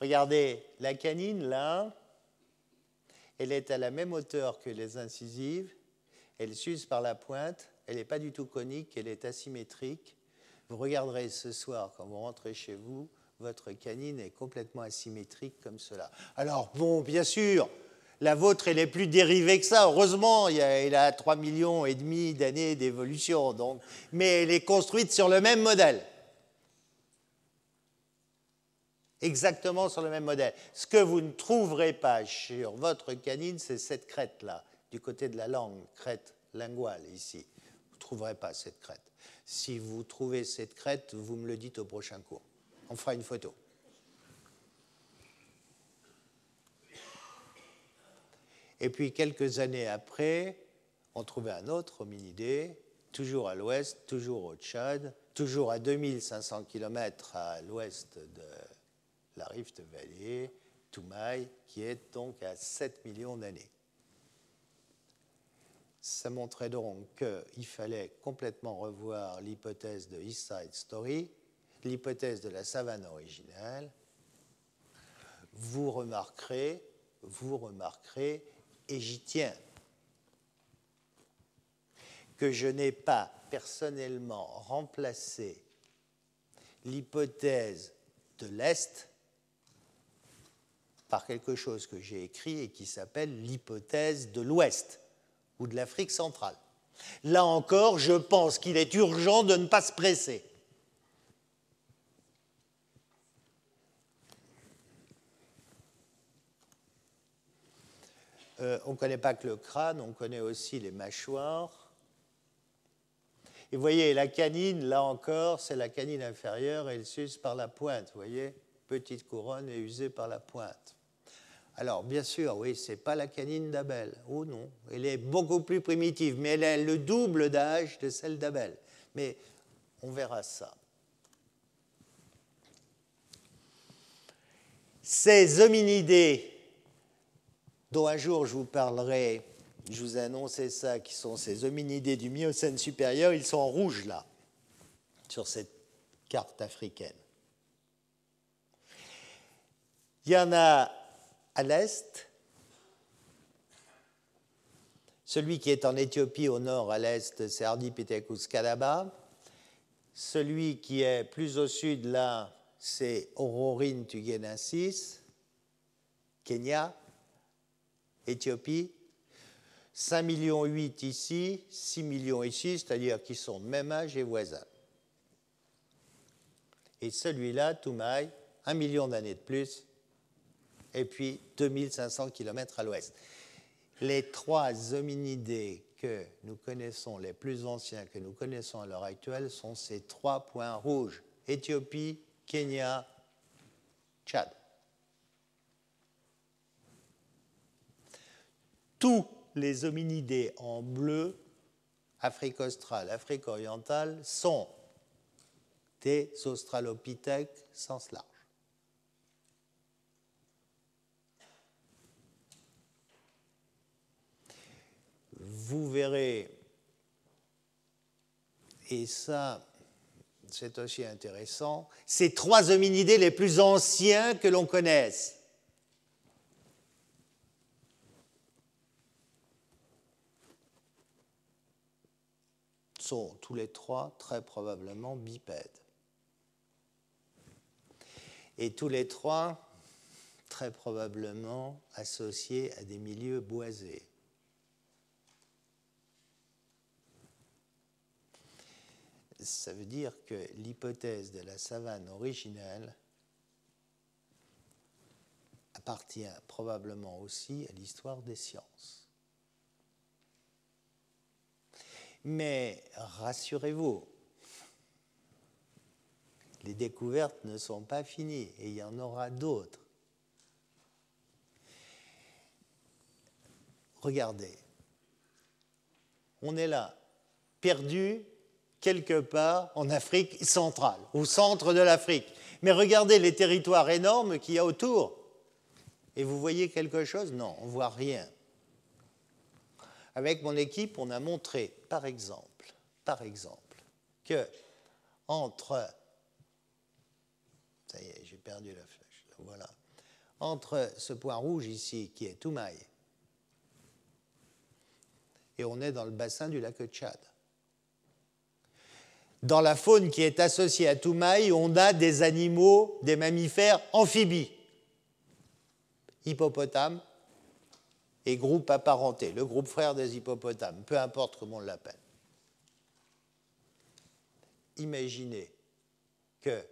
Regardez, la canine, là, elle est à la même hauteur que les incisives, elle s'use par la pointe, elle n'est pas du tout conique, elle est asymétrique. Vous regarderez ce soir, quand vous rentrez chez vous, votre canine est complètement asymétrique comme cela. Alors, bon, bien sûr, la vôtre, elle est plus dérivée que ça. Heureusement, il a, a 3 millions et demi d'années d'évolution, donc, mais elle est construite sur le même modèle. Exactement sur le même modèle. Ce que vous ne trouverez pas sur votre canine, c'est cette crête-là, du côté de la langue, crête linguale ici. Vous ne trouverez pas cette crête. Si vous trouvez cette crête, vous me le dites au prochain cours on fera une photo. Et puis quelques années après, on trouvait un autre hominidé, toujours à l'ouest, toujours au Tchad, toujours à 2500 km à l'ouest de la Rift Valley, Toumaï, qui est donc à 7 millions d'années. Ça montrait donc qu'il fallait complètement revoir l'hypothèse de East Side Story, l'hypothèse de la savane originale, vous remarquerez, vous remarquerez, et j'y tiens, que je n'ai pas personnellement remplacé l'hypothèse de l'Est par quelque chose que j'ai écrit et qui s'appelle l'hypothèse de l'Ouest ou de l'Afrique centrale. Là encore, je pense qu'il est urgent de ne pas se presser. Euh, on ne connaît pas que le crâne, on connaît aussi les mâchoires. Et vous voyez, la canine, là encore, c'est la canine inférieure, elle s'use par la pointe, vous voyez Petite couronne et usée par la pointe. Alors, bien sûr, oui, ce n'est pas la canine d'Abel. Oh non, elle est beaucoup plus primitive, mais elle a le double d'âge de celle d'Abel. Mais on verra ça. Ces hominidés dont un jour je vous parlerai, je vous ai ça, qui sont ces hominidés du Miocène supérieur, ils sont en rouge là, sur cette carte africaine. Il y en a à l'est, celui qui est en Éthiopie au nord, à l'est, c'est Ardipithecus kadaba. Celui qui est plus au sud, là, c'est Aurorine tugenensis, Kenya. Éthiopie, 5 millions 8 ici, 6 millions ici, c'est-à-dire qu'ils sont de même âge et voisins. Et celui-là, Toumaï, 1 million d'années de plus, et puis 2500 km à l'ouest. Les trois hominidés que nous connaissons, les plus anciens que nous connaissons à l'heure actuelle, sont ces trois points rouges Éthiopie, Kenya, Tchad. tous les hominidés en bleu, Afrique australe, Afrique orientale, sont des australopithèques sens large. Vous verrez, et ça, c'est aussi intéressant, ces trois hominidés les plus anciens que l'on connaisse. sont tous les trois très probablement bipèdes. Et tous les trois très probablement associés à des milieux boisés. Ça veut dire que l'hypothèse de la savane originelle appartient probablement aussi à l'histoire des sciences. Mais rassurez-vous, les découvertes ne sont pas finies et il y en aura d'autres. Regardez, on est là, perdu quelque part en Afrique centrale, au centre de l'Afrique. Mais regardez les territoires énormes qu'il y a autour. Et vous voyez quelque chose? Non, on ne voit rien. Avec mon équipe, on a montré, par exemple, par exemple, que entre, ça y est, j'ai perdu la flèche, voilà, entre ce point rouge ici, qui est Toumaï, et on est dans le bassin du lac Tchad. Dans la faune qui est associée à Toumaï, on a des animaux, des mammifères amphibies, hippopotames, et groupe apparenté, le groupe frère des hippopotames, peu importe comment on l'appelle. Imaginez que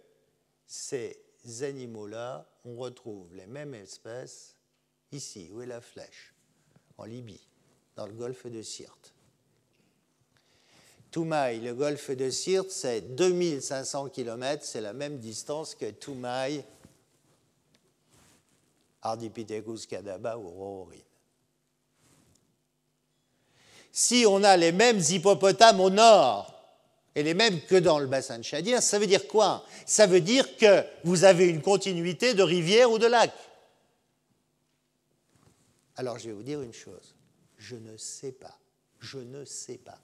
ces animaux-là, on retrouve les mêmes espèces ici, où est la flèche, en Libye, dans le golfe de Sirte. Toumaï, le golfe de Sirte, c'est 2500 km, c'est la même distance que Toumaï, Ardipithecus cadaba ou Rororine si on a les mêmes hippopotames au nord et les mêmes que dans le bassin de Chadien, ça veut dire quoi? Ça veut dire que vous avez une continuité de rivière ou de lac. Alors je vais vous dire une chose, je ne sais pas, je ne sais pas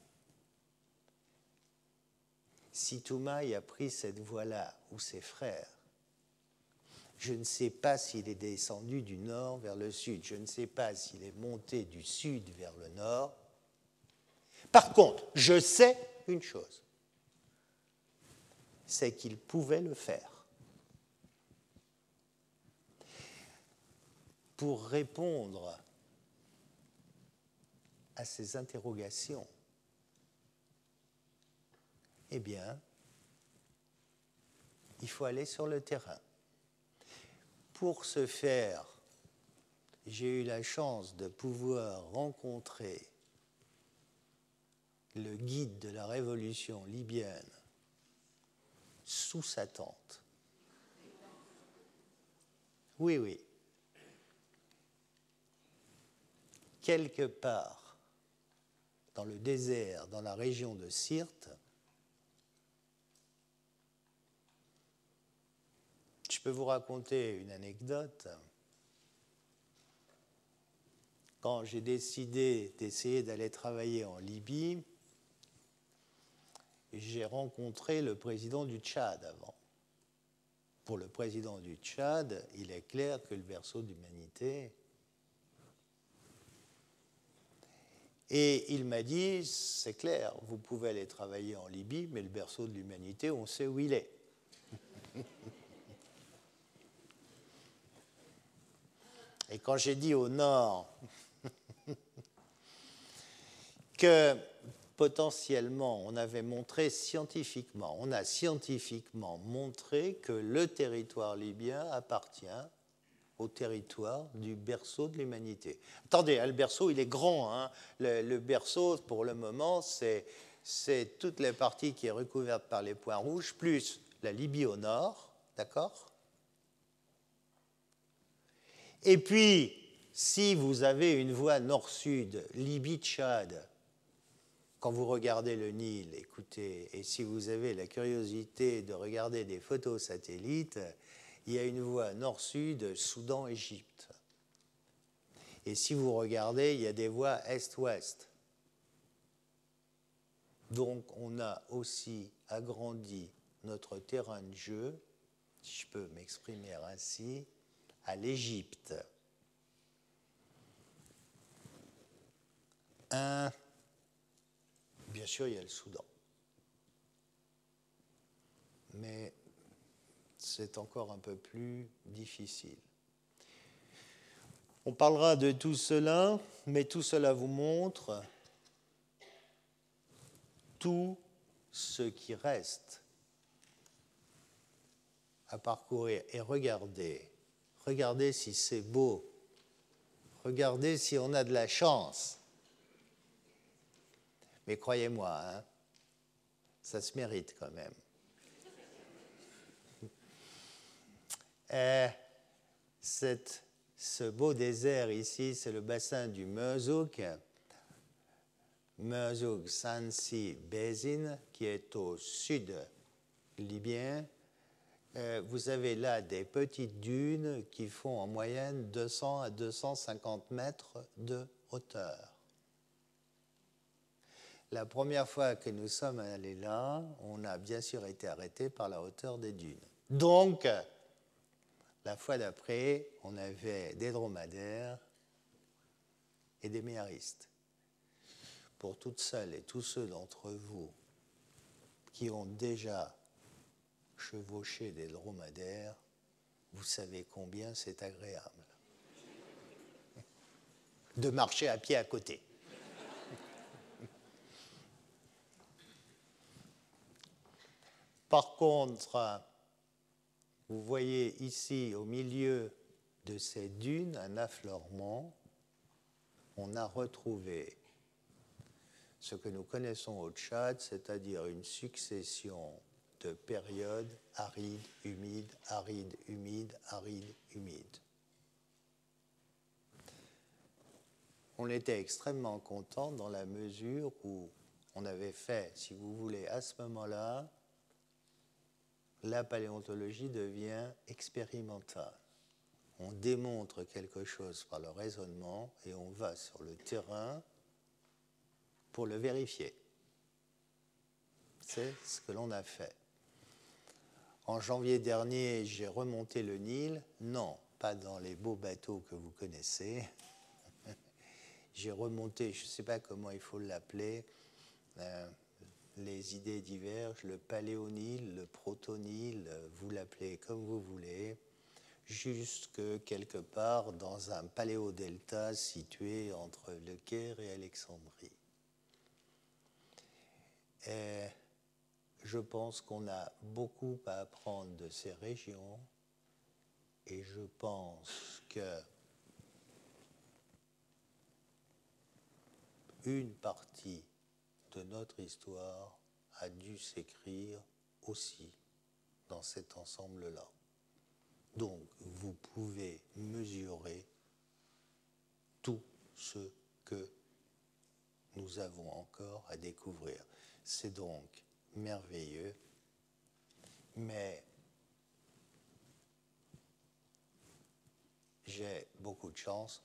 si Toumaï a pris cette voie-là ou ses frères. Je ne sais pas s'il est descendu du nord vers le sud, je ne sais pas s'il est monté du sud vers le nord, par contre, je sais une chose, c'est qu'il pouvait le faire. Pour répondre à ces interrogations, eh bien, il faut aller sur le terrain. Pour ce faire, j'ai eu la chance de pouvoir rencontrer le guide de la révolution libyenne sous sa tente. Oui, oui. Quelque part dans le désert, dans la région de Sirte, je peux vous raconter une anecdote. Quand j'ai décidé d'essayer d'aller travailler en Libye, j'ai rencontré le président du Tchad avant. Pour le président du Tchad, il est clair que le berceau d'humanité. Et il m'a dit, c'est clair, vous pouvez aller travailler en Libye, mais le berceau de l'humanité, on sait où il est. Et quand j'ai dit au nord que potentiellement, on avait montré scientifiquement, on a scientifiquement montré que le territoire libyen appartient au territoire du berceau de l'humanité. Attendez, hein, le berceau, il est grand. Hein. Le, berceau, pour le moment, c'est, c'est toute la partie qui est recouverte par les points rouges, plus la Libye au nord, d'accord? Et puis, si vous avez une voie nord-sud, Libye-Tchad, quand vous regardez le Nil, écoutez, et si vous avez la curiosité de regarder des photos satellites, il y a une voie nord-sud, Soudan-Égypte. Et si vous regardez, il y a des voies est-ouest. Donc on a aussi agrandi notre terrain de jeu, si je peux m'exprimer ainsi, à l'Égypte. Un, bien sûr, il y a le Soudan. Mais c'est encore un peu plus difficile. On parlera de tout cela, mais tout cela vous montre tout ce qui reste à parcourir et regardez, regardez si c'est beau, regardez si on a de la chance. Mais croyez-moi, hein, ça se mérite quand même. Et ce beau désert ici, c'est le bassin du Meurzouk, Meurzouk Sansi Basin, qui est au sud libyen. Euh, vous avez là des petites dunes qui font en moyenne 200 à 250 mètres de hauteur. La première fois que nous sommes allés là, on a bien sûr été arrêté par la hauteur des dunes. Donc, la fois d'après, on avait des dromadaires et des méharistes pour toutes celles et tous ceux d'entre vous qui ont déjà chevauché des dromadaires, vous savez combien c'est agréable de marcher à pied à côté. Par contre, vous voyez ici au milieu de ces dunes un affleurement. On a retrouvé ce que nous connaissons au Tchad, c'est-à-dire une succession de périodes arides, humides, arides, humides, arides, humides. On était extrêmement content dans la mesure où on avait fait, si vous voulez, à ce moment-là, la paléontologie devient expérimentale. On démontre quelque chose par le raisonnement et on va sur le terrain pour le vérifier. C'est ce que l'on a fait. En janvier dernier, j'ai remonté le Nil. Non, pas dans les beaux bateaux que vous connaissez. j'ai remonté, je ne sais pas comment il faut l'appeler, euh, les idées divergent, le paléonil, le protonil, vous l'appelez comme vous voulez, jusque quelque part dans un paléodelta situé entre Le Caire et Alexandrie. Je pense qu'on a beaucoup à apprendre de ces régions et je pense que une partie de notre histoire a dû s'écrire aussi dans cet ensemble-là. Donc, vous pouvez mesurer tout ce que nous avons encore à découvrir. C'est donc merveilleux, mais j'ai beaucoup de chance.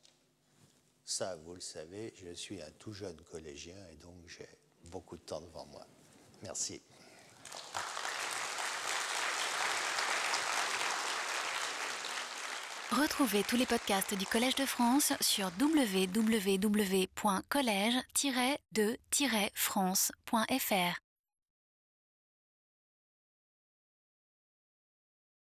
Ça, vous le savez, je suis un tout jeune collégien et donc j'ai beaucoup de temps devant moi. Merci. Retrouvez tous les podcasts du Collège de France sur www.collège-de-france.fr.